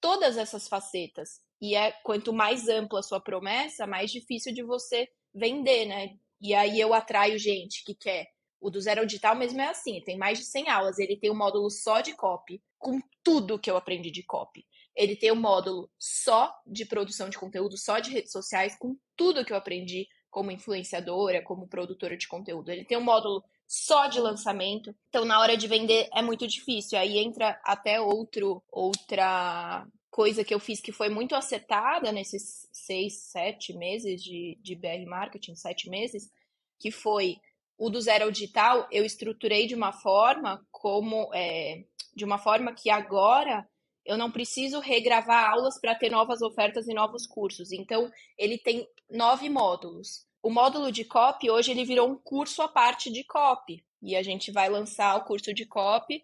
todas essas facetas. E é quanto mais ampla a sua promessa, mais difícil de você vender, né? E aí eu atraio gente que quer. O do Zero Digital mesmo é assim, tem mais de 100 aulas, ele tem um módulo só de copy, com tudo que eu aprendi de copy. Ele tem um módulo só de produção de conteúdo, só de redes sociais, com tudo que eu aprendi como influenciadora, como produtora de conteúdo. Ele tem um módulo só de lançamento. Então, na hora de vender é muito difícil. Aí entra até outro outra coisa que eu fiz que foi muito acertada nesses seis, sete meses de, de BR Marketing, sete meses, que foi o do zero ao digital, eu estruturei de uma forma como é, de uma forma que agora eu não preciso regravar aulas para ter novas ofertas e novos cursos. Então, ele tem nove módulos. O módulo de copy, hoje, ele virou um curso à parte de copy. E a gente vai lançar o curso de copy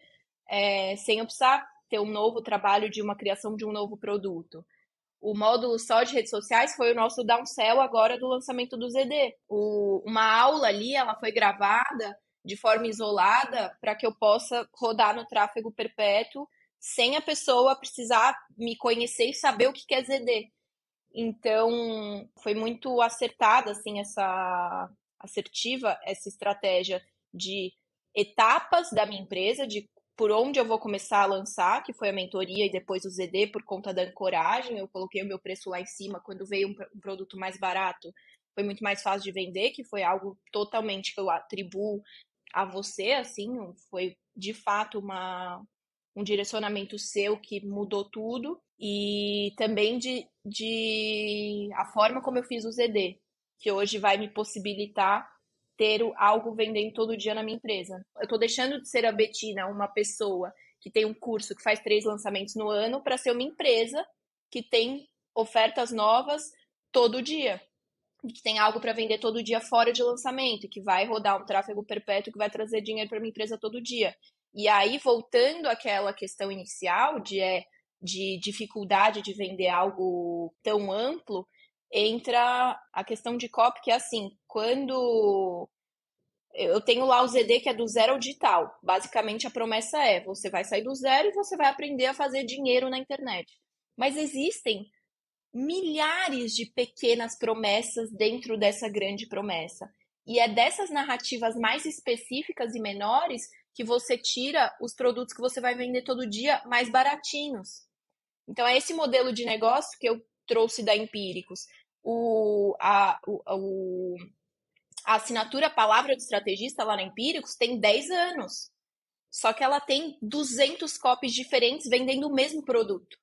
é, sem precisar ter um novo trabalho de uma criação de um novo produto. O módulo só de redes sociais foi o nosso downsell agora do lançamento do ZD. O, uma aula ali, ela foi gravada de forma isolada para que eu possa rodar no tráfego perpétuo sem a pessoa precisar me conhecer e saber o que é ZD. Então, foi muito acertada assim essa assertiva essa estratégia de etapas da minha empresa, de por onde eu vou começar a lançar, que foi a mentoria e depois o ZD por conta da ancoragem. Eu coloquei o meu preço lá em cima quando veio um, um produto mais barato. Foi muito mais fácil de vender, que foi algo totalmente que eu atribuo a você, assim, foi de fato uma, um direcionamento seu que mudou tudo e também de, de a forma como eu fiz o ZD, que hoje vai me possibilitar ter algo vendendo todo dia na minha empresa. Eu estou deixando de ser a Betina, uma pessoa que tem um curso que faz três lançamentos no ano, para ser uma empresa que tem ofertas novas todo dia. Que tem algo para vender todo dia fora de lançamento, que vai rodar um tráfego perpétuo que vai trazer dinheiro para minha empresa todo dia. E aí, voltando àquela questão inicial de, é, de dificuldade de vender algo tão amplo, entra a questão de copy, que é assim, quando eu tenho lá o ZD que é do zero ao digital. Basicamente a promessa é: você vai sair do zero e você vai aprender a fazer dinheiro na internet. Mas existem milhares de pequenas promessas dentro dessa grande promessa. E é dessas narrativas mais específicas e menores que você tira os produtos que você vai vender todo dia mais baratinhos. Então é esse modelo de negócio que eu trouxe da Empíricos o, a, o, a assinatura Palavra do Estrategista lá na Empíricos tem 10 anos. Só que ela tem 200 copies diferentes vendendo o mesmo produto.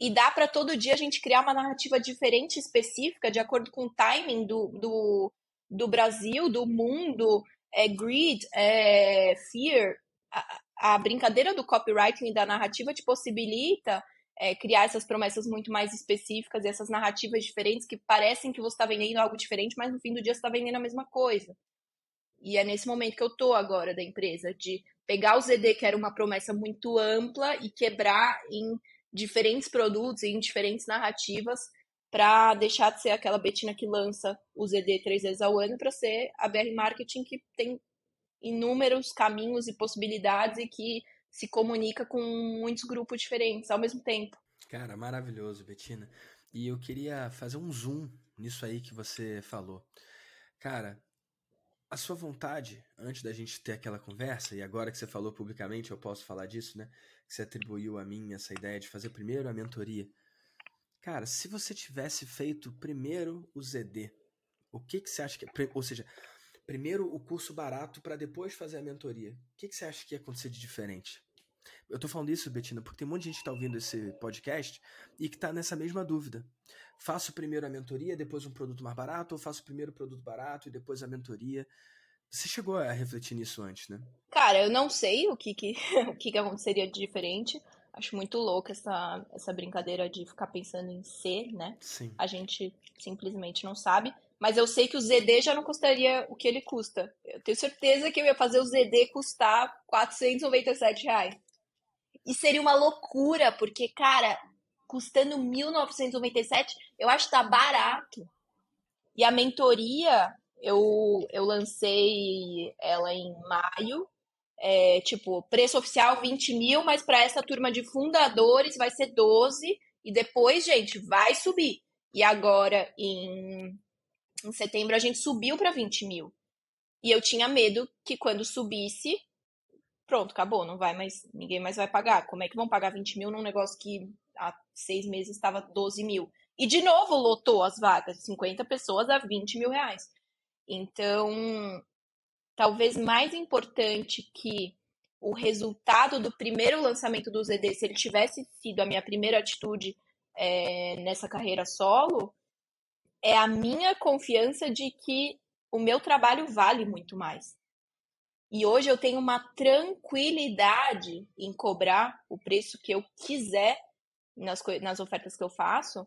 E dá para todo dia a gente criar uma narrativa diferente, específica, de acordo com o timing do, do, do Brasil, do mundo, é, greed, é, fear. A, a brincadeira do copywriting e da narrativa te possibilita é, criar essas promessas muito mais específicas e essas narrativas diferentes que parecem que você está vendendo algo diferente, mas no fim do dia você está vendendo a mesma coisa. E é nesse momento que eu tô agora da empresa, de pegar o ZD, que era uma promessa muito ampla, e quebrar em diferentes produtos, em diferentes narrativas, para deixar de ser aquela Betina que lança o ZD três vezes ao ano, para ser a BR Marketing que tem inúmeros caminhos e possibilidades e que se comunica com muitos grupos diferentes ao mesmo tempo. Cara, maravilhoso, Betina. E eu queria fazer um zoom nisso aí que você falou. Cara, a sua vontade, antes da gente ter aquela conversa, e agora que você falou publicamente, eu posso falar disso, né? Que você atribuiu a mim essa ideia de fazer primeiro a mentoria. Cara, se você tivesse feito primeiro o ZD, o que, que você acha que. Ou seja, primeiro o curso barato para depois fazer a mentoria. O que, que você acha que ia acontecer de diferente? eu tô falando isso, Betina, porque tem um monte de gente que tá ouvindo esse podcast e que tá nessa mesma dúvida. Faço primeiro a mentoria, depois um produto mais barato, ou faço primeiro o produto barato e depois a mentoria? Você chegou a refletir nisso antes, né? Cara, eu não sei o que, que, o que, que aconteceria de diferente. Acho muito louco essa, essa brincadeira de ficar pensando em ser, né? Sim. A gente simplesmente não sabe. Mas eu sei que o ZD já não custaria o que ele custa. Eu tenho certeza que eu ia fazer o ZD custar 497 reais. E seria uma loucura, porque, cara, custando 1.997, eu acho que tá barato. E a mentoria, eu, eu lancei ela em maio. É, tipo, preço oficial 20 mil, mas para essa turma de fundadores vai ser 12. E depois, gente, vai subir. E agora, em, em setembro, a gente subiu para 20 mil. E eu tinha medo que quando subisse, pronto, acabou, não vai mais, ninguém mais vai pagar. Como é que vão pagar 20 mil num negócio que há seis meses estava 12 mil? E de novo lotou as vagas, 50 pessoas a 20 mil reais. Então, talvez mais importante que o resultado do primeiro lançamento do ZD, se ele tivesse sido a minha primeira atitude é, nessa carreira solo, é a minha confiança de que o meu trabalho vale muito mais. E hoje eu tenho uma tranquilidade em cobrar o preço que eu quiser nas, nas ofertas que eu faço.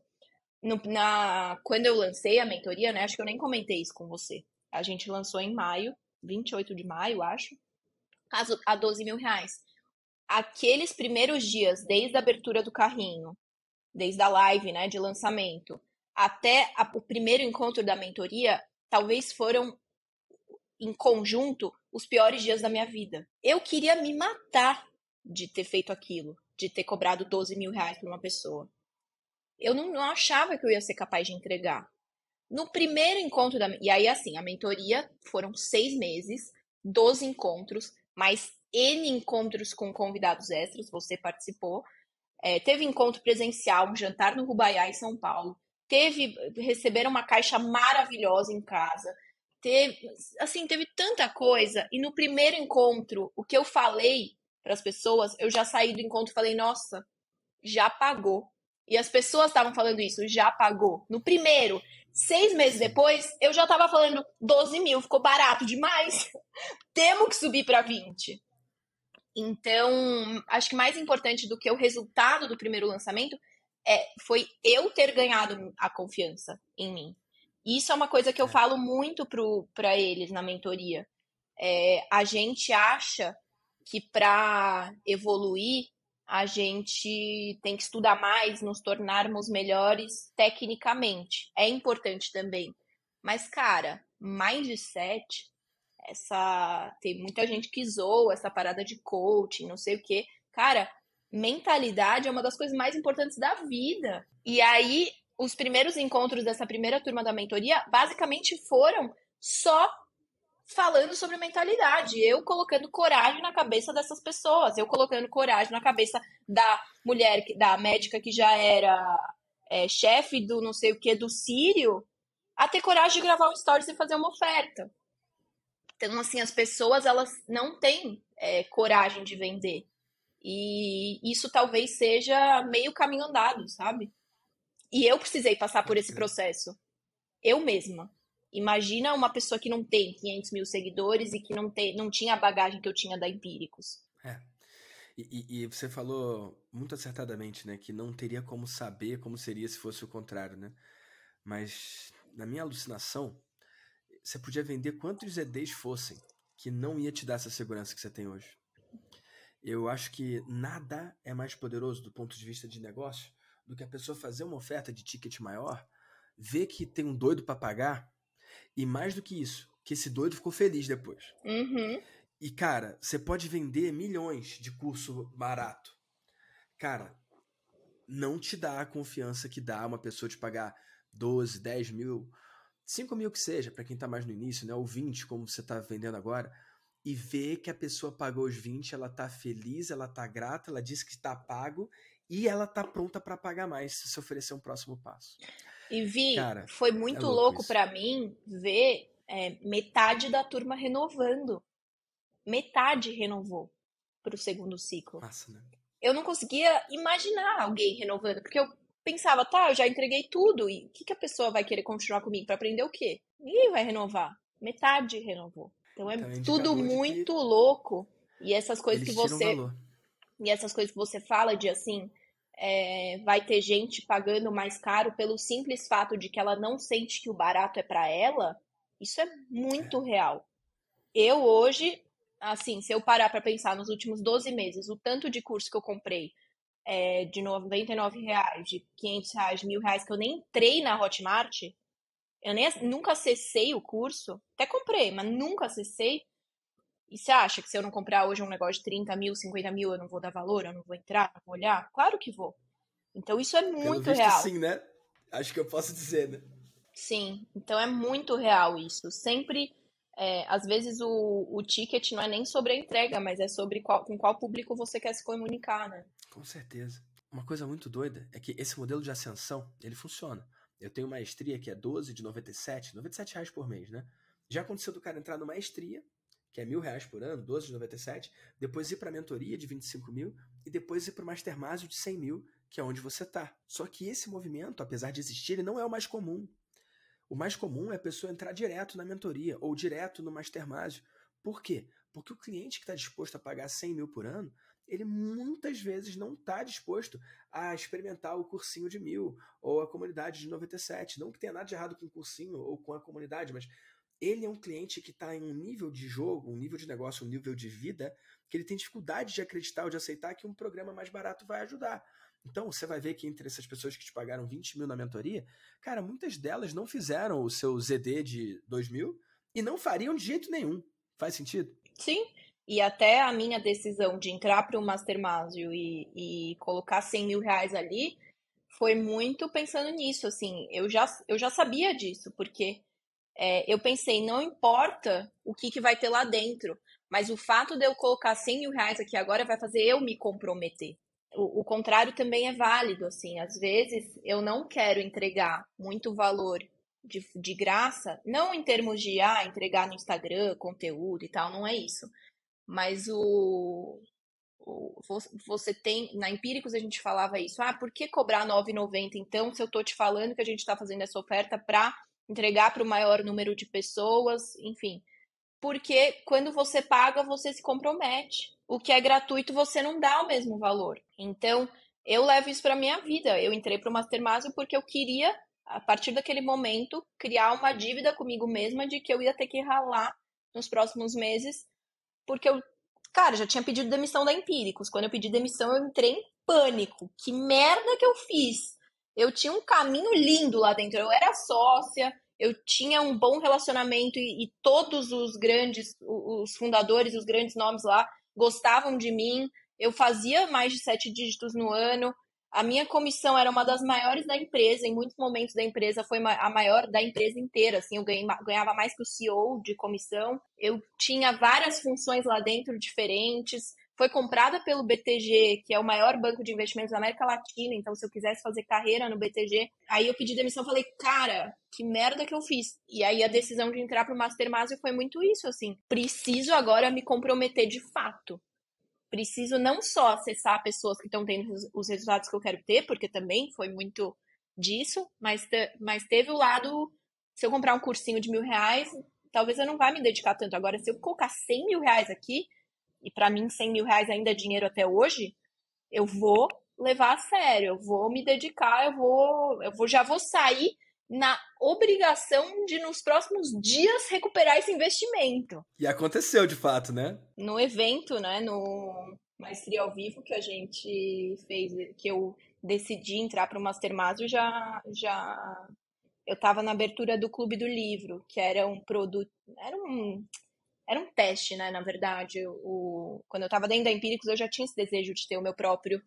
No, na, quando eu lancei a mentoria, né? Acho que eu nem comentei isso com você. A gente lançou em maio, 28 de maio, acho, a 12 mil reais. Aqueles primeiros dias, desde a abertura do carrinho, desde a live né, de lançamento, até a, o primeiro encontro da mentoria, talvez foram, em conjunto, os piores dias da minha vida. Eu queria me matar de ter feito aquilo, de ter cobrado 12 mil reais para uma pessoa. Eu não, não achava que eu ia ser capaz de entregar. No primeiro encontro da. E aí, assim, a mentoria foram seis meses, 12 encontros, mais N encontros com convidados extras, você participou. É, teve encontro presencial, um jantar no Rubaiá, em São Paulo. Teve. Receberam uma caixa maravilhosa em casa. Teve, assim, teve tanta coisa. E no primeiro encontro, o que eu falei para as pessoas, eu já saí do encontro e falei, nossa, já pagou. E as pessoas estavam falando isso, já pagou. No primeiro, Seis meses depois, eu já tava falando 12 mil, ficou barato demais. Temos que subir para 20. Então, acho que mais importante do que o resultado do primeiro lançamento é, foi eu ter ganhado a confiança em mim. Isso é uma coisa que eu é. falo muito para eles na mentoria. É, a gente acha que para evoluir a gente tem que estudar mais, nos tornarmos melhores tecnicamente. É importante também. Mas, cara, mindset, essa. Tem muita gente que zoa essa parada de coaching, não sei o quê. Cara, mentalidade é uma das coisas mais importantes da vida. E aí, os primeiros encontros dessa primeira turma da mentoria basicamente foram só falando sobre mentalidade, eu colocando coragem na cabeça dessas pessoas, eu colocando coragem na cabeça da mulher, da médica que já era é, chefe do não sei o que do Sírio, a ter coragem de gravar um stories e fazer uma oferta. Então, assim, as pessoas elas não têm é, coragem de vender. E isso talvez seja meio caminho andado, sabe? E eu precisei passar por esse processo. Eu mesma. Imagina uma pessoa que não tem 500 mil seguidores e que não, tem, não tinha a bagagem que eu tinha da Empíricos. É. E, e, você falou muito acertadamente, né? Que não teria como saber como seria se fosse o contrário, né? Mas, na minha alucinação, você podia vender quantos EDs fossem que não ia te dar essa segurança que você tem hoje. Eu acho que nada é mais poderoso do ponto de vista de negócio do que a pessoa fazer uma oferta de ticket maior, ver que tem um doido para pagar e mais do que isso, que esse doido ficou feliz depois. Uhum. E, cara, você pode vender milhões de curso barato. Cara, não te dá a confiança que dá uma pessoa te pagar 12, 10 mil, 5 mil que seja, para quem tá mais no início, né? Ou 20, como você tá vendendo agora. E ver que a pessoa pagou os 20, ela tá feliz, ela tá grata, ela disse que tá pago e ela tá pronta para pagar mais se oferecer um próximo passo. E vi, Cara, foi muito é louco, louco para mim ver é, metade da turma renovando. Metade renovou. para o segundo ciclo. Né? Eu não conseguia imaginar alguém renovando, porque eu pensava, tá, eu já entreguei tudo, e o que, que a pessoa vai querer continuar comigo? para aprender o quê? Ninguém vai renovar. Metade renovou. Então é então, tudo muito louco. E essas coisas que você. E essas coisas que você fala de assim. É, vai ter gente pagando mais caro pelo simples fato de que ela não sente que o barato é para ela, isso é muito é. real. Eu hoje, assim, se eu parar para pensar nos últimos 12 meses, o tanto de curso que eu comprei é, de 99 reais, de 500 reais, de mil reais, que eu nem entrei na Hotmart, eu nem, nunca acessei o curso, até comprei, mas nunca acessei. E você acha que se eu não comprar hoje um negócio de 30 mil, 50 mil, eu não vou dar valor, eu não vou entrar, não vou olhar? Claro que vou. Então isso é muito Pelo real. Sim, né? Acho que eu posso dizer, né? Sim, então é muito real isso. Sempre, é, às vezes o, o ticket não é nem sobre a entrega, mas é sobre qual, com qual público você quer se comunicar, né? Com certeza. Uma coisa muito doida é que esse modelo de ascensão, ele funciona. Eu tenho maestria que é 12 de 97, 97 reais por mês, né? Já aconteceu do cara entrar no maestria, que é mil reais por ano, 12 de 97, depois ir para mentoria de 25 mil e depois ir para o Mastermásio de 100 mil, que é onde você tá. Só que esse movimento, apesar de existir, ele não é o mais comum. O mais comum é a pessoa entrar direto na mentoria ou direto no Mastermásio. Por quê? Porque o cliente que está disposto a pagar 100 mil por ano ele muitas vezes não está disposto a experimentar o cursinho de mil ou a comunidade de 97. Não que tenha nada de errado com o cursinho ou com a comunidade, mas ele é um cliente que está em um nível de jogo, um nível de negócio, um nível de vida, que ele tem dificuldade de acreditar ou de aceitar que um programa mais barato vai ajudar. Então, você vai ver que entre essas pessoas que te pagaram 20 mil na mentoria, cara, muitas delas não fizeram o seu ZD de 2 mil e não fariam de jeito nenhum. Faz sentido? Sim, e até a minha decisão de entrar para o Mastermásio e, e colocar 100 mil reais ali foi muito pensando nisso, assim, eu já, eu já sabia disso, porque é, eu pensei, não importa o que, que vai ter lá dentro, mas o fato de eu colocar 100 mil reais aqui agora vai fazer eu me comprometer. O, o contrário também é válido, assim, às vezes eu não quero entregar muito valor de, de graça, não em termos de, ah, entregar no Instagram conteúdo e tal, não é isso mas o, o, você tem, na Empíricos a gente falava isso, ah, por que cobrar 9,90 então se eu estou te falando que a gente está fazendo essa oferta para entregar para o maior número de pessoas, enfim. Porque quando você paga, você se compromete. O que é gratuito, você não dá o mesmo valor. Então, eu levo isso para minha vida. Eu entrei para o Mastermásio porque eu queria, a partir daquele momento, criar uma dívida comigo mesma de que eu ia ter que ralar nos próximos meses porque eu, cara, já tinha pedido demissão da Empíricos. Quando eu pedi demissão, eu entrei em pânico. Que merda que eu fiz! Eu tinha um caminho lindo lá dentro. Eu era sócia, eu tinha um bom relacionamento e, e todos os grandes, os fundadores, os grandes nomes lá gostavam de mim. Eu fazia mais de sete dígitos no ano. A minha comissão era uma das maiores da empresa, em muitos momentos da empresa foi a maior da empresa inteira, assim, eu ganhava mais que o CEO de comissão. Eu tinha várias funções lá dentro diferentes. Foi comprada pelo BTG, que é o maior banco de investimentos da América Latina, então se eu quisesse fazer carreira no BTG, aí eu pedi demissão, falei, cara, que merda que eu fiz. E aí a decisão de entrar pro Mastermásio foi muito isso, assim, preciso agora me comprometer de fato preciso não só acessar pessoas que estão tendo os resultados que eu quero ter, porque também foi muito disso, mas, mas teve o lado, se eu comprar um cursinho de mil reais, talvez eu não vá me dedicar tanto. Agora, se eu colocar 100 mil reais aqui, e para mim 100 mil reais ainda é dinheiro até hoje, eu vou levar a sério, eu vou me dedicar, eu vou, eu vou já vou sair na obrigação de nos próximos dias recuperar esse investimento. E aconteceu de fato, né? No evento, né, no Maestria ao Vivo que a gente fez, que eu decidi entrar para o Mastermásio, já já eu estava na abertura do Clube do Livro, que era um produto, era um era um teste, né, na verdade. O, quando eu estava dentro da Empíricos, eu já tinha esse desejo de ter o meu próprio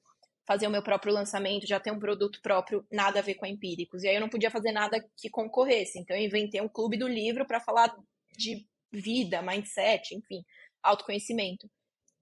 fazer o meu próprio lançamento, já ter um produto próprio, nada a ver com a Empíricos. E aí eu não podia fazer nada que concorresse. Então eu inventei um clube do livro para falar de vida, mindset, enfim, autoconhecimento.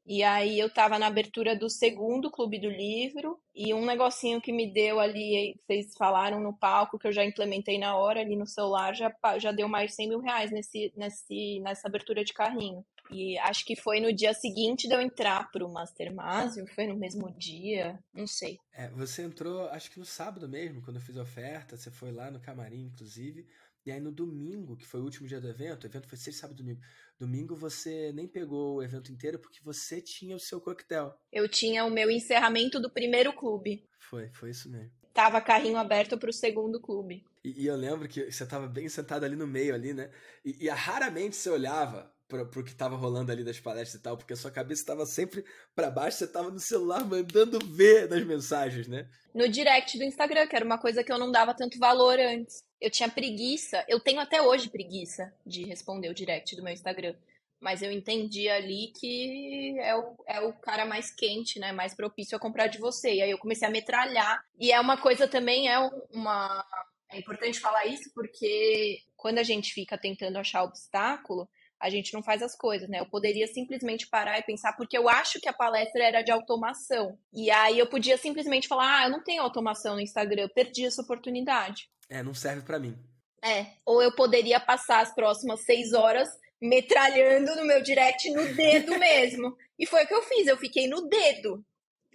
E aí eu tava na abertura do segundo clube do livro e um negocinho que me deu ali, vocês falaram no palco, que eu já implementei na hora ali no celular, já, já deu mais de 100 mil reais nesse, nesse, nessa abertura de carrinho. E acho que foi no dia seguinte de eu entrar pro Mastermind, ou foi no mesmo dia, não sei. É, você entrou, acho que no sábado mesmo, quando eu fiz a oferta, você foi lá no camarim, inclusive. E aí no domingo, que foi o último dia do evento, o evento foi sexta, sábado domingo. Domingo você nem pegou o evento inteiro porque você tinha o seu coquetel. Eu tinha o meu encerramento do primeiro clube. Foi, foi isso mesmo. Tava carrinho aberto pro segundo clube. E, e eu lembro que você tava bem sentado ali no meio ali, né? E, e raramente você olhava pro, pro que tava rolando ali das palestras e tal, porque a sua cabeça estava sempre para baixo, você tava no celular mandando ver nas mensagens, né? No direct do Instagram, que era uma coisa que eu não dava tanto valor antes. Eu tinha preguiça, eu tenho até hoje preguiça de responder o direct do meu Instagram. Mas eu entendi ali que é o, é o cara mais quente, né? Mais propício a comprar de você. E aí eu comecei a metralhar. E é uma coisa também, é uma. É importante falar isso porque quando a gente fica tentando achar obstáculo, a gente não faz as coisas, né? Eu poderia simplesmente parar e pensar, porque eu acho que a palestra era de automação. E aí eu podia simplesmente falar, ah, eu não tenho automação no Instagram, eu perdi essa oportunidade. É, não serve para mim. É, ou eu poderia passar as próximas seis horas metralhando no meu direct no dedo mesmo. E foi o que eu fiz, eu fiquei no dedo.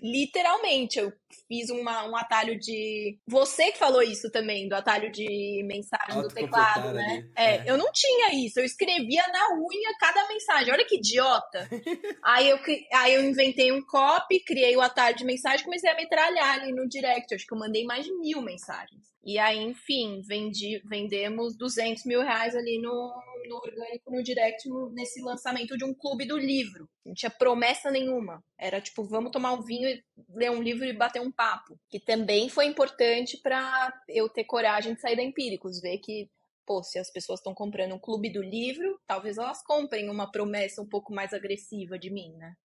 Literalmente, eu fiz uma, um atalho de. Você que falou isso também, do atalho de mensagem do teclado, né? É, é, eu não tinha isso, eu escrevia na unha cada mensagem. Olha que idiota! aí, eu, aí eu inventei um copy, criei o atalho de mensagem comecei a metralhar ali no direct. Acho que eu mandei mais de mil mensagens. E aí, enfim, vendi, vendemos 200 mil reais ali no, no orgânico, no direct, no, nesse lançamento de um clube do livro. Não tinha promessa nenhuma. Era tipo, vamos tomar um vinho, ler um livro e bater um papo. Que também foi importante para eu ter coragem de sair da Empíricos, ver que, pô, se as pessoas estão comprando um clube do livro, talvez elas comprem uma promessa um pouco mais agressiva de mim, né?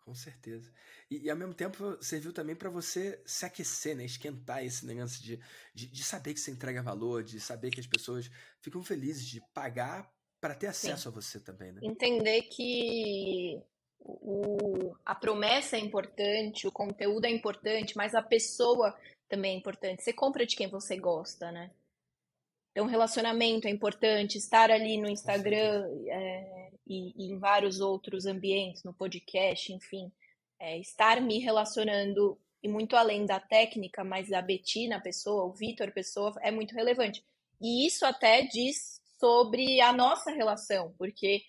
Com certeza. E, e, ao mesmo tempo serviu também para você se aquecer, né? Esquentar esse negócio de, de, de, saber que você entrega valor, de saber que as pessoas ficam felizes de pagar para ter acesso Sim. a você também, né? Entender que o, a promessa é importante, o conteúdo é importante, mas a pessoa também é importante. Você compra de quem você gosta, né? Então, relacionamento é importante, estar ali no Instagram é, e, e, em vários outros ambientes, no podcast, enfim é, estar me relacionando e muito além da técnica, mas a Betina, pessoa, o Vitor, pessoa, é muito relevante. E isso até diz sobre a nossa relação, porque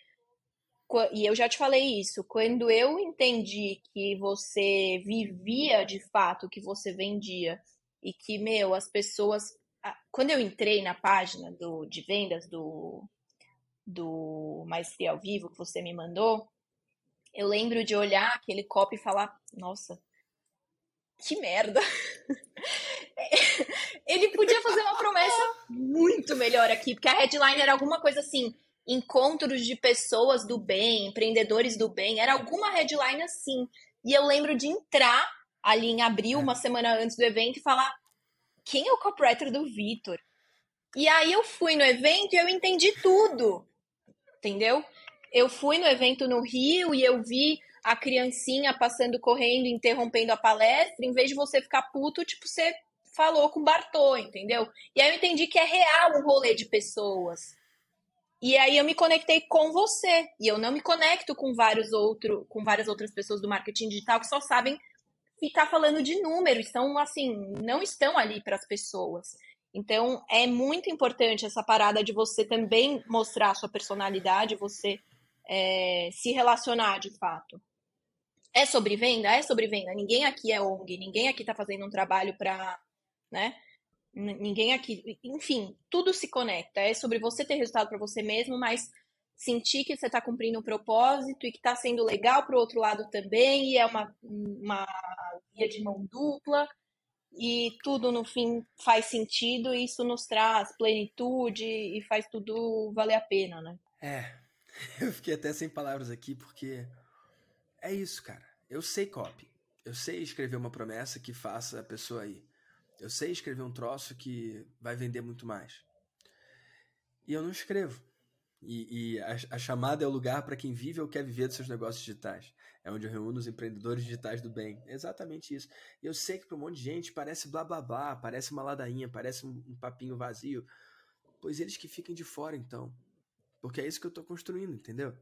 e eu já te falei isso, quando eu entendi que você vivia de fato o que você vendia e que, meu, as pessoas. Quando eu entrei na página do, de vendas do, do Maestria ao Vivo que você me mandou, eu lembro de olhar aquele copo e falar: nossa, que merda. Ele podia fazer uma promessa muito melhor aqui, porque a headline era alguma coisa assim: encontros de pessoas do bem, empreendedores do bem, era alguma headline assim. E eu lembro de entrar ali em abril, uma semana antes do evento, e falar: quem é o copywriter do Vitor? E aí eu fui no evento e eu entendi tudo. Entendeu? eu fui no evento no Rio e eu vi a criancinha passando correndo, interrompendo a palestra, em vez de você ficar puto, tipo, você falou com o Bartô, entendeu? E aí eu entendi que é real um rolê de pessoas. E aí eu me conectei com você. E eu não me conecto com vários outro, com várias outras pessoas do marketing digital que só sabem ficar falando de número, estão assim, não estão ali para as pessoas. Então é muito importante essa parada de você também mostrar a sua personalidade, você é, se relacionar de fato. É sobre venda? É sobre venda. Ninguém aqui é ONG, ninguém aqui está fazendo um trabalho para, né? Ninguém aqui, enfim, tudo se conecta. É sobre você ter resultado para você mesmo, mas sentir que você está cumprindo um propósito e que está sendo legal para o outro lado também, e é uma, uma via de mão dupla, e tudo no fim faz sentido, e isso nos traz plenitude e faz tudo valer a pena, né? É, Eu fiquei até sem palavras aqui porque é isso, cara. Eu sei copy. Eu sei escrever uma promessa que faça a pessoa ir. Eu sei escrever um troço que vai vender muito mais. E eu não escrevo. E, e a, a, chamada é o lugar para quem vive ou quer viver dos seus negócios digitais. É onde eu reúno os empreendedores digitais do bem. É exatamente isso. E eu sei que para um monte de gente parece blá blá blá, parece uma ladainha, parece um, um papinho vazio. Pois eles que fiquem de fora, então. Porque é isso que eu estou construindo, entendeu?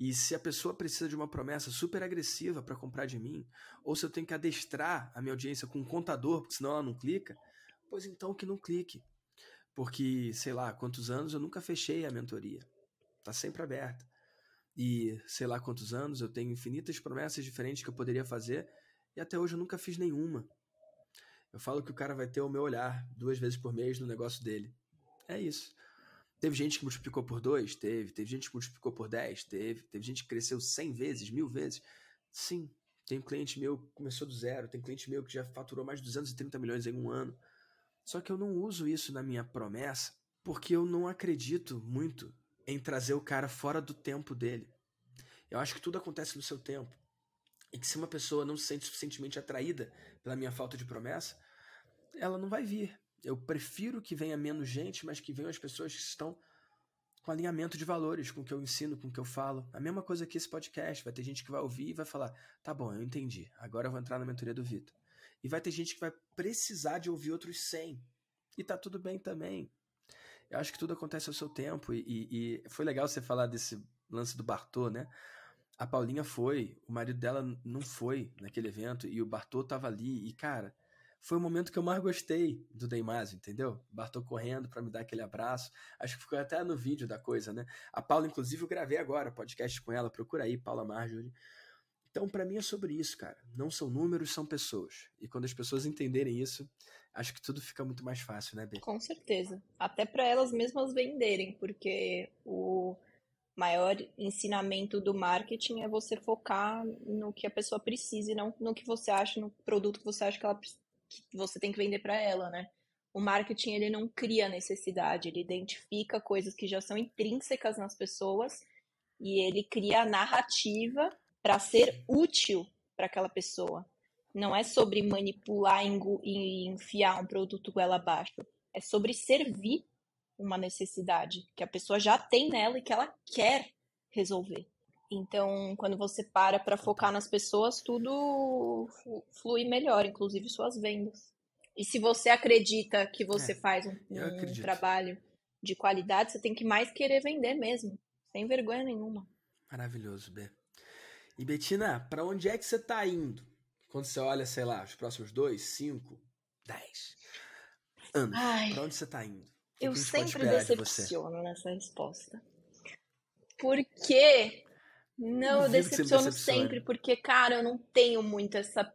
E se a pessoa precisa de uma promessa super agressiva para comprar de mim, ou se eu tenho que adestrar a minha audiência com um contador, porque senão ela não clica, pois então que não clique. Porque, sei lá, quantos anos eu nunca fechei a mentoria. Tá sempre aberta. E sei lá quantos anos eu tenho infinitas promessas diferentes que eu poderia fazer e até hoje eu nunca fiz nenhuma. Eu falo que o cara vai ter o meu olhar duas vezes por mês no negócio dele. É isso. Teve gente que multiplicou por dois? Teve. Teve gente que multiplicou por dez? Teve. Teve gente que cresceu cem vezes, mil vezes? Sim. Tem um cliente meu que começou do zero. Tem cliente meu que já faturou mais de 230 milhões em um ano. Só que eu não uso isso na minha promessa porque eu não acredito muito em trazer o cara fora do tempo dele. Eu acho que tudo acontece no seu tempo. E que se uma pessoa não se sente suficientemente atraída pela minha falta de promessa, ela não vai vir. Eu prefiro que venha menos gente, mas que venham as pessoas que estão com alinhamento de valores, com o que eu ensino, com o que eu falo. A mesma coisa que esse podcast. Vai ter gente que vai ouvir e vai falar: tá bom, eu entendi. Agora eu vou entrar na mentoria do Vitor. E vai ter gente que vai precisar de ouvir outros 100. E tá tudo bem também. Eu acho que tudo acontece ao seu tempo. E, e, e foi legal você falar desse lance do Bartô, né? A Paulinha foi, o marido dela não foi naquele evento e o Bartô tava ali. E, cara, foi o momento que eu mais gostei do Deimásio, entendeu? Bartô correndo para me dar aquele abraço. Acho que ficou até no vídeo da coisa, né? A Paula, inclusive, eu gravei agora podcast com ela. Procura aí, Paula Marjorie. Então, para mim é sobre isso, cara. Não são números, são pessoas. E quando as pessoas entenderem isso, acho que tudo fica muito mais fácil, né, Bê? Com certeza. Até para elas mesmas venderem, porque o maior ensinamento do marketing é você focar no que a pessoa precisa e não no que você acha, no produto que você acha que, ela, que você tem que vender para ela, né? O marketing ele não cria necessidade, ele identifica coisas que já são intrínsecas nas pessoas e ele cria a narrativa para ser útil para aquela pessoa. Não é sobre manipular e enfiar um produto goela abaixo. É sobre servir uma necessidade que a pessoa já tem nela e que ela quer resolver. Então, quando você para para focar nas pessoas, tudo flui melhor, inclusive suas vendas. E se você acredita que você é, faz um, um trabalho de qualidade, você tem que mais querer vender mesmo, sem vergonha nenhuma. Maravilhoso, Bé. E Betina, para onde é que você está indo? Quando você olha, sei lá, os próximos dois, cinco, dez anos, para onde você está indo? Que eu que sempre decepciono de nessa resposta. Porque não, eu decepciono sempre, porque, cara, eu não tenho muito essa,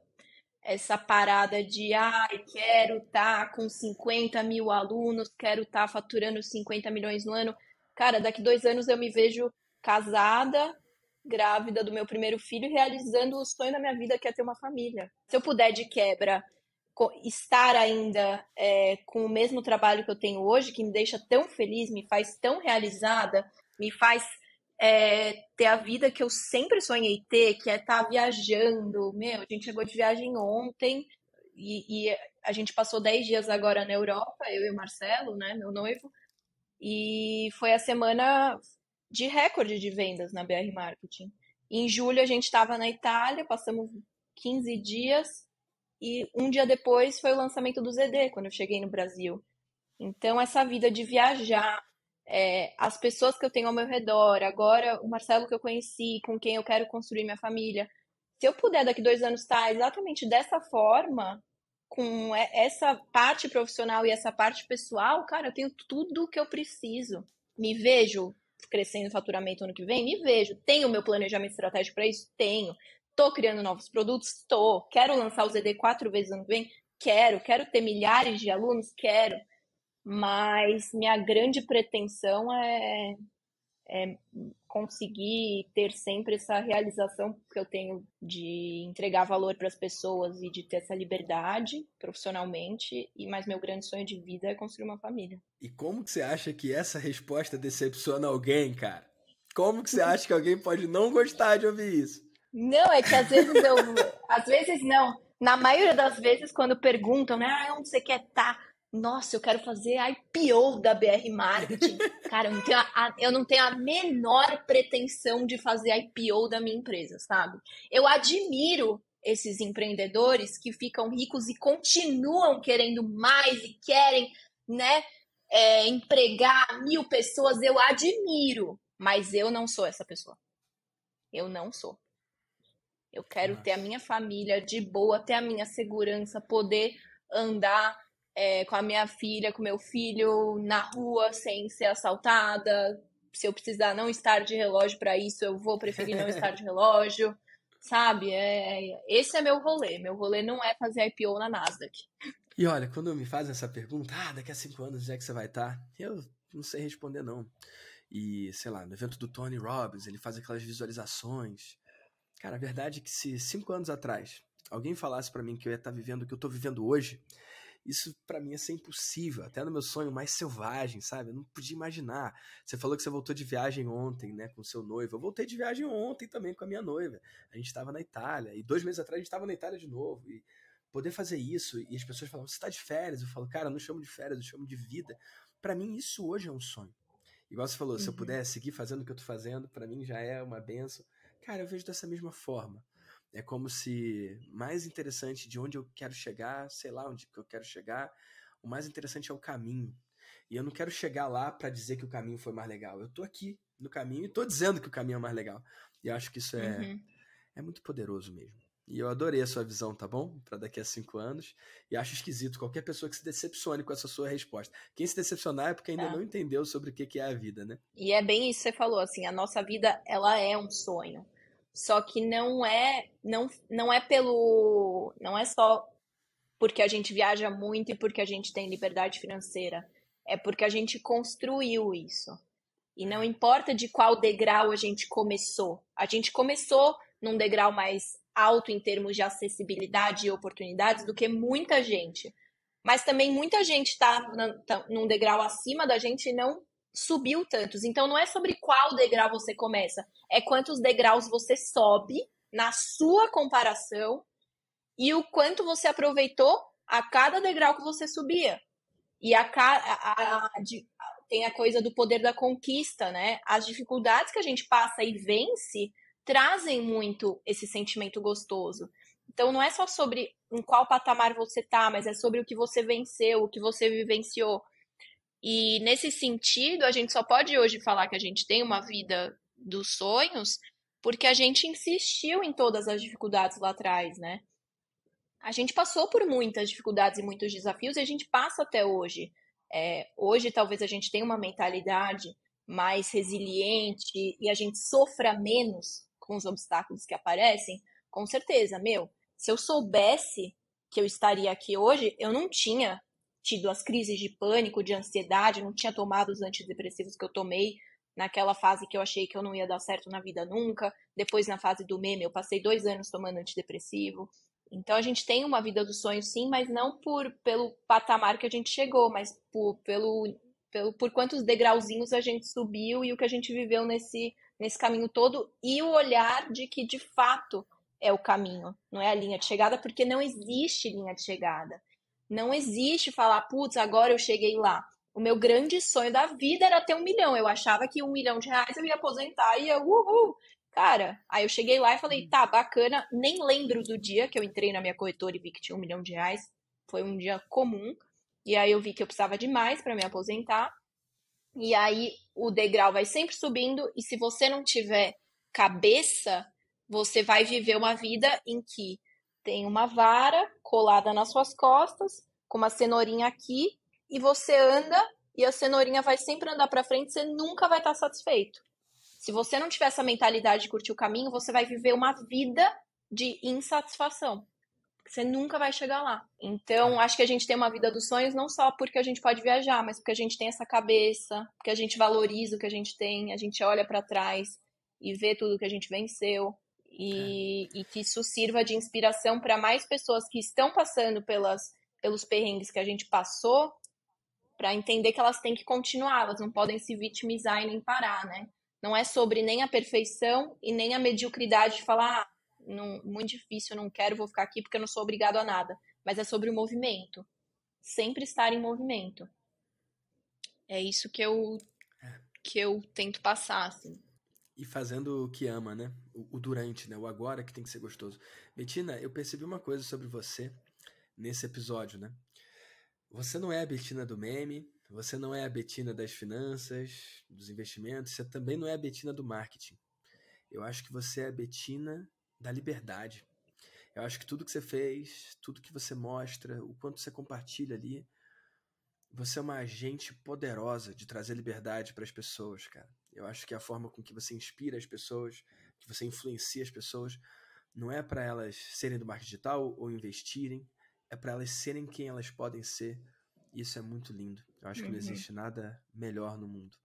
essa parada de, ai, ah, quero estar tá com 50 mil alunos, quero estar tá faturando 50 milhões no ano. Cara, daqui dois anos eu me vejo casada, grávida do meu primeiro filho, realizando o sonho da minha vida, que é ter uma família. Se eu puder, de quebra, estar ainda é, com o mesmo trabalho que eu tenho hoje, que me deixa tão feliz, me faz tão realizada, me faz é, ter a vida que eu sempre sonhei ter, que é estar tá viajando. Meu, a gente chegou de viagem ontem e, e a gente passou 10 dias agora na Europa, eu e o Marcelo, né, meu noivo, e foi a semana de recorde de vendas na BR Marketing. Em julho a gente estava na Itália, passamos 15 dias e um dia depois foi o lançamento do ZD, quando eu cheguei no Brasil. Então, essa vida de viajar, é, as pessoas que eu tenho ao meu redor, agora o Marcelo que eu conheci, com quem eu quero construir minha família. Se eu puder daqui dois anos estar exatamente dessa forma, com essa parte profissional e essa parte pessoal, cara, eu tenho tudo que eu preciso. Me vejo crescendo o faturamento ano que vem? Me vejo. Tenho meu planejamento estratégico para isso? Tenho. Tô criando novos produtos? Tô. Quero lançar o ZD quatro vezes ano que vem? Quero. Quero ter milhares de alunos? Quero. Mas minha grande pretensão é, é conseguir ter sempre essa realização que eu tenho de entregar valor para as pessoas e de ter essa liberdade profissionalmente. E mais meu grande sonho de vida é construir uma família. E como que você acha que essa resposta decepciona alguém, cara? Como que você acha que alguém pode não gostar de ouvir isso? Não, é que às vezes eu. às vezes não. Na maioria das vezes, quando perguntam, né? Ah, onde você quer estar? Nossa, eu quero fazer IPO da BR Marketing. Cara, eu não, tenho a, eu não tenho a menor pretensão de fazer IPO da minha empresa, sabe? Eu admiro esses empreendedores que ficam ricos e continuam querendo mais e querem, né, é, empregar mil pessoas. Eu admiro, mas eu não sou essa pessoa. Eu não sou. Eu quero Nossa. ter a minha família de boa, ter a minha segurança, poder andar é, com a minha filha, com meu filho na rua sem ser assaltada. Se eu precisar não estar de relógio para isso, eu vou preferir não estar de relógio. Sabe? É, esse é meu rolê. Meu rolê não é fazer IPO na Nasdaq. E olha, quando me fazem essa pergunta, ah, daqui a cinco anos, onde é que você vai estar? Eu não sei responder, não. E, sei lá, no evento do Tony Robbins, ele faz aquelas visualizações. Cara, a verdade é que se cinco anos atrás alguém falasse para mim que eu ia estar vivendo o que eu tô vivendo hoje, isso para mim ia ser impossível, até no meu sonho mais selvagem, sabe? Eu não podia imaginar. Você falou que você voltou de viagem ontem, né, com seu noivo. Eu voltei de viagem ontem também com a minha noiva. A gente estava na Itália, e dois meses atrás a gente estava na Itália de novo. E poder fazer isso, e as pessoas falam, você está de férias? Eu falo, cara, eu não chamo de férias, eu chamo de vida. Para mim, isso hoje é um sonho. Igual você falou, uhum. se eu uhum. puder seguir fazendo o que eu tô fazendo, para mim já é uma benção. Cara, eu vejo dessa mesma forma. É como se mais interessante de onde eu quero chegar, sei lá onde que eu quero chegar, o mais interessante é o caminho. E eu não quero chegar lá para dizer que o caminho foi mais legal. Eu tô aqui no caminho e tô dizendo que o caminho é mais legal. E eu acho que isso é, uhum. é muito poderoso mesmo. E eu adorei a sua visão, tá bom? Para daqui a cinco anos. E acho esquisito qualquer pessoa que se decepcione com essa sua resposta. Quem se decepcionar é porque ainda é. não entendeu sobre o que é a vida, né? E é bem isso que você falou, assim, a nossa vida, ela é um sonho. Só que não é, não, não é pelo, não é só porque a gente viaja muito e porque a gente tem liberdade financeira. É porque a gente construiu isso. E não importa de qual degrau a gente começou. A gente começou num degrau mais alto em termos de acessibilidade e oportunidades do que muita gente. Mas também muita gente está tá num degrau acima da gente e não subiu tantos. Então não é sobre qual degrau você começa, é quantos degraus você sobe na sua comparação e o quanto você aproveitou a cada degrau que você subia. E a, a, a, tem a coisa do poder da conquista, né? As dificuldades que a gente passa e vence trazem muito esse sentimento gostoso. Então não é só sobre em qual patamar você tá, mas é sobre o que você venceu, o que você vivenciou. E nesse sentido, a gente só pode hoje falar que a gente tem uma vida dos sonhos porque a gente insistiu em todas as dificuldades lá atrás, né? A gente passou por muitas dificuldades e muitos desafios e a gente passa até hoje. É, hoje, talvez a gente tenha uma mentalidade mais resiliente e a gente sofra menos com os obstáculos que aparecem. Com certeza, meu, se eu soubesse que eu estaria aqui hoje, eu não tinha tido as crises de pânico, de ansiedade, não tinha tomado os antidepressivos que eu tomei naquela fase que eu achei que eu não ia dar certo na vida nunca. Depois, na fase do meme, eu passei dois anos tomando antidepressivo. Então, a gente tem uma vida dos sonhos, sim, mas não por pelo patamar que a gente chegou, mas por, pelo, pelo, por quantos degrauzinhos a gente subiu e o que a gente viveu nesse, nesse caminho todo e o olhar de que, de fato, é o caminho, não é a linha de chegada, porque não existe linha de chegada. Não existe falar, putz, agora eu cheguei lá. O meu grande sonho da vida era ter um milhão. Eu achava que um milhão de reais eu ia aposentar e ia, uhul. Cara, aí eu cheguei lá e falei, tá, bacana. Nem lembro do dia que eu entrei na minha corretora e vi que tinha um milhão de reais. Foi um dia comum. E aí eu vi que eu precisava de mais para me aposentar. E aí o degrau vai sempre subindo. E se você não tiver cabeça, você vai viver uma vida em que tem uma vara colada nas suas costas, com uma cenourinha aqui, e você anda e a cenourinha vai sempre andar para frente, você nunca vai estar satisfeito. Se você não tiver essa mentalidade de curtir o caminho, você vai viver uma vida de insatisfação. Você nunca vai chegar lá. Então, acho que a gente tem uma vida dos sonhos não só porque a gente pode viajar, mas porque a gente tem essa cabeça, porque a gente valoriza o que a gente tem, a gente olha para trás e vê tudo que a gente venceu e, é. e que isso sirva de inspiração para mais pessoas que estão passando pelas, pelos perrengues que a gente passou, para entender que elas têm que continuar, elas não podem se vitimizar e nem parar, né? Não é sobre nem a perfeição e nem a mediocridade de falar, ah, não, muito difícil, eu não quero, vou ficar aqui porque eu não sou obrigado a nada. Mas é sobre o movimento. Sempre estar em movimento. É isso que eu, é. que eu tento passar, assim e fazendo o que ama, né? O, o, durante, né? O agora que tem que ser gostoso. Betina, eu percebi uma coisa sobre você nesse episódio, né? Você não é a Betina do meme, você não é a Betina das finanças, dos investimentos, você também não é a Betina do marketing. Eu acho que você é a Betina da liberdade. Eu acho que tudo que você fez, tudo que você mostra, o quanto você compartilha ali, você é uma agente poderosa de trazer liberdade para as pessoas, cara. Eu acho que a forma com que você inspira as pessoas, que você influencia as pessoas, não é para elas serem do marketing digital ou investirem, é para elas serem quem elas podem ser. Isso é muito lindo. Eu acho que não uhum. existe nada melhor no mundo.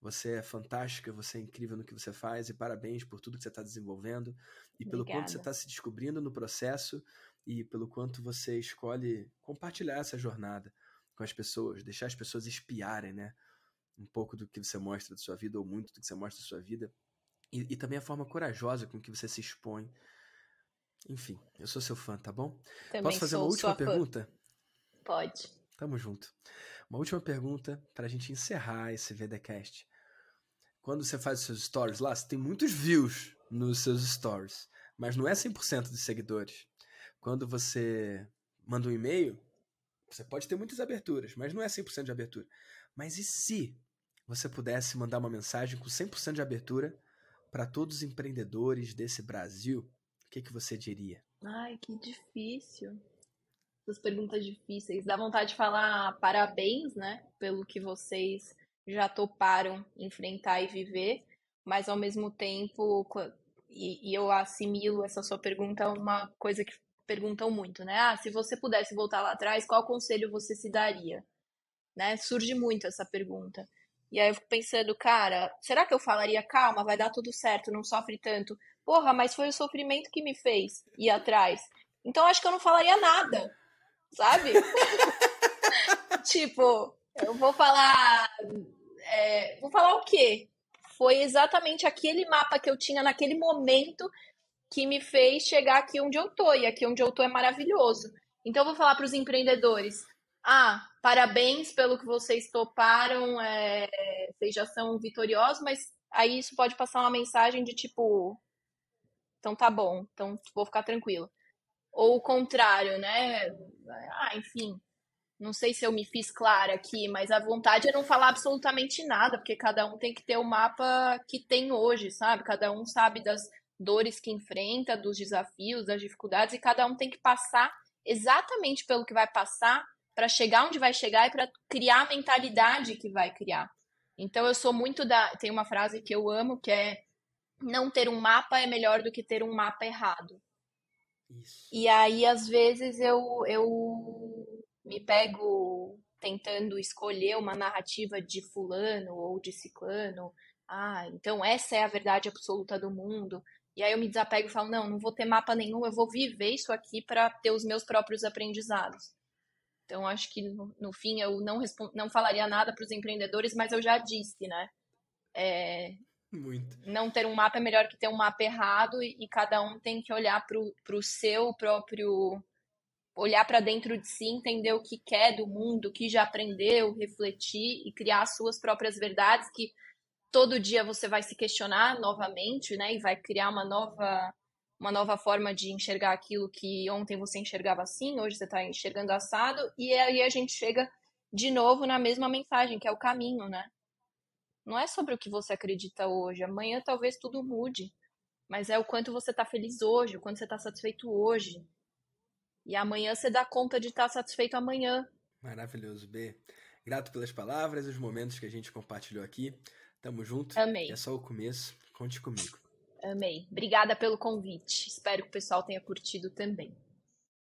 Você é fantástica, você é incrível no que você faz e parabéns por tudo que você está desenvolvendo e pelo Obrigada. quanto você está se descobrindo no processo e pelo quanto você escolhe compartilhar essa jornada com as pessoas, deixar as pessoas espiarem, né? Um pouco do que você mostra da sua vida ou muito do que você mostra da sua vida e, e também a forma corajosa com que você se expõe. Enfim, eu sou seu fã, tá bom? Também Posso fazer uma última pergunta? Fã. Pode. Tamo junto. Uma última pergunta para a gente encerrar esse VDcast. Quando você faz os seus stories lá, você tem muitos views nos seus stories, mas não é 100% de seguidores. Quando você manda um e-mail, você pode ter muitas aberturas, mas não é 100% de abertura. Mas e se você pudesse mandar uma mensagem com 100% de abertura para todos os empreendedores desse Brasil? O que, que você diria? Ai, que difícil essas perguntas difíceis. Dá vontade de falar parabéns, né, pelo que vocês já toparam enfrentar e viver, mas ao mesmo tempo, e, e eu assimilo essa sua pergunta a uma coisa que perguntam muito, né? Ah, se você pudesse voltar lá atrás, qual conselho você se daria? Né? Surge muito essa pergunta. E aí eu fico pensando, cara, será que eu falaria, calma, vai dar tudo certo, não sofre tanto? Porra, mas foi o sofrimento que me fez ir atrás. Então acho que eu não falaria nada sabe? tipo, eu vou falar. É, vou falar o quê? Foi exatamente aquele mapa que eu tinha naquele momento que me fez chegar aqui onde eu tô. E aqui onde eu tô é maravilhoso. Então, eu vou falar para os empreendedores: ah, parabéns pelo que vocês toparam, é, vocês já são vitoriosos, mas aí isso pode passar uma mensagem de tipo: então tá bom, então vou ficar tranquilo ou o contrário, né? Ah, enfim, não sei se eu me fiz clara aqui, mas a vontade é não falar absolutamente nada, porque cada um tem que ter o mapa que tem hoje, sabe? Cada um sabe das dores que enfrenta, dos desafios, das dificuldades, e cada um tem que passar exatamente pelo que vai passar para chegar onde vai chegar e para criar a mentalidade que vai criar. Então eu sou muito da. Tem uma frase que eu amo que é: não ter um mapa é melhor do que ter um mapa errado. Isso. E aí, às vezes, eu, eu me pego tentando escolher uma narrativa de fulano ou de ciclano. Ah, então essa é a verdade absoluta do mundo. E aí eu me desapego e falo, não, não vou ter mapa nenhum, eu vou viver isso aqui para ter os meus próprios aprendizados. Então acho que no, no fim eu não não falaria nada para os empreendedores, mas eu já disse, né? É, muito. Não ter um mapa é melhor que ter um mapa errado e, e cada um tem que olhar para o seu próprio. olhar para dentro de si, entender o que quer do mundo, o que já aprendeu, refletir e criar as suas próprias verdades que todo dia você vai se questionar novamente, né? E vai criar uma nova uma nova forma de enxergar aquilo que ontem você enxergava assim, hoje você está enxergando assado, e aí a gente chega de novo na mesma mensagem, que é o caminho, né? Não é sobre o que você acredita hoje. Amanhã talvez tudo mude. Mas é o quanto você está feliz hoje, o quanto você está satisfeito hoje. E amanhã você dá conta de estar tá satisfeito amanhã. Maravilhoso, B. Grato pelas palavras e os momentos que a gente compartilhou aqui. Tamo junto. Amei. É só o começo. Conte comigo. Amei. Obrigada pelo convite. Espero que o pessoal tenha curtido também.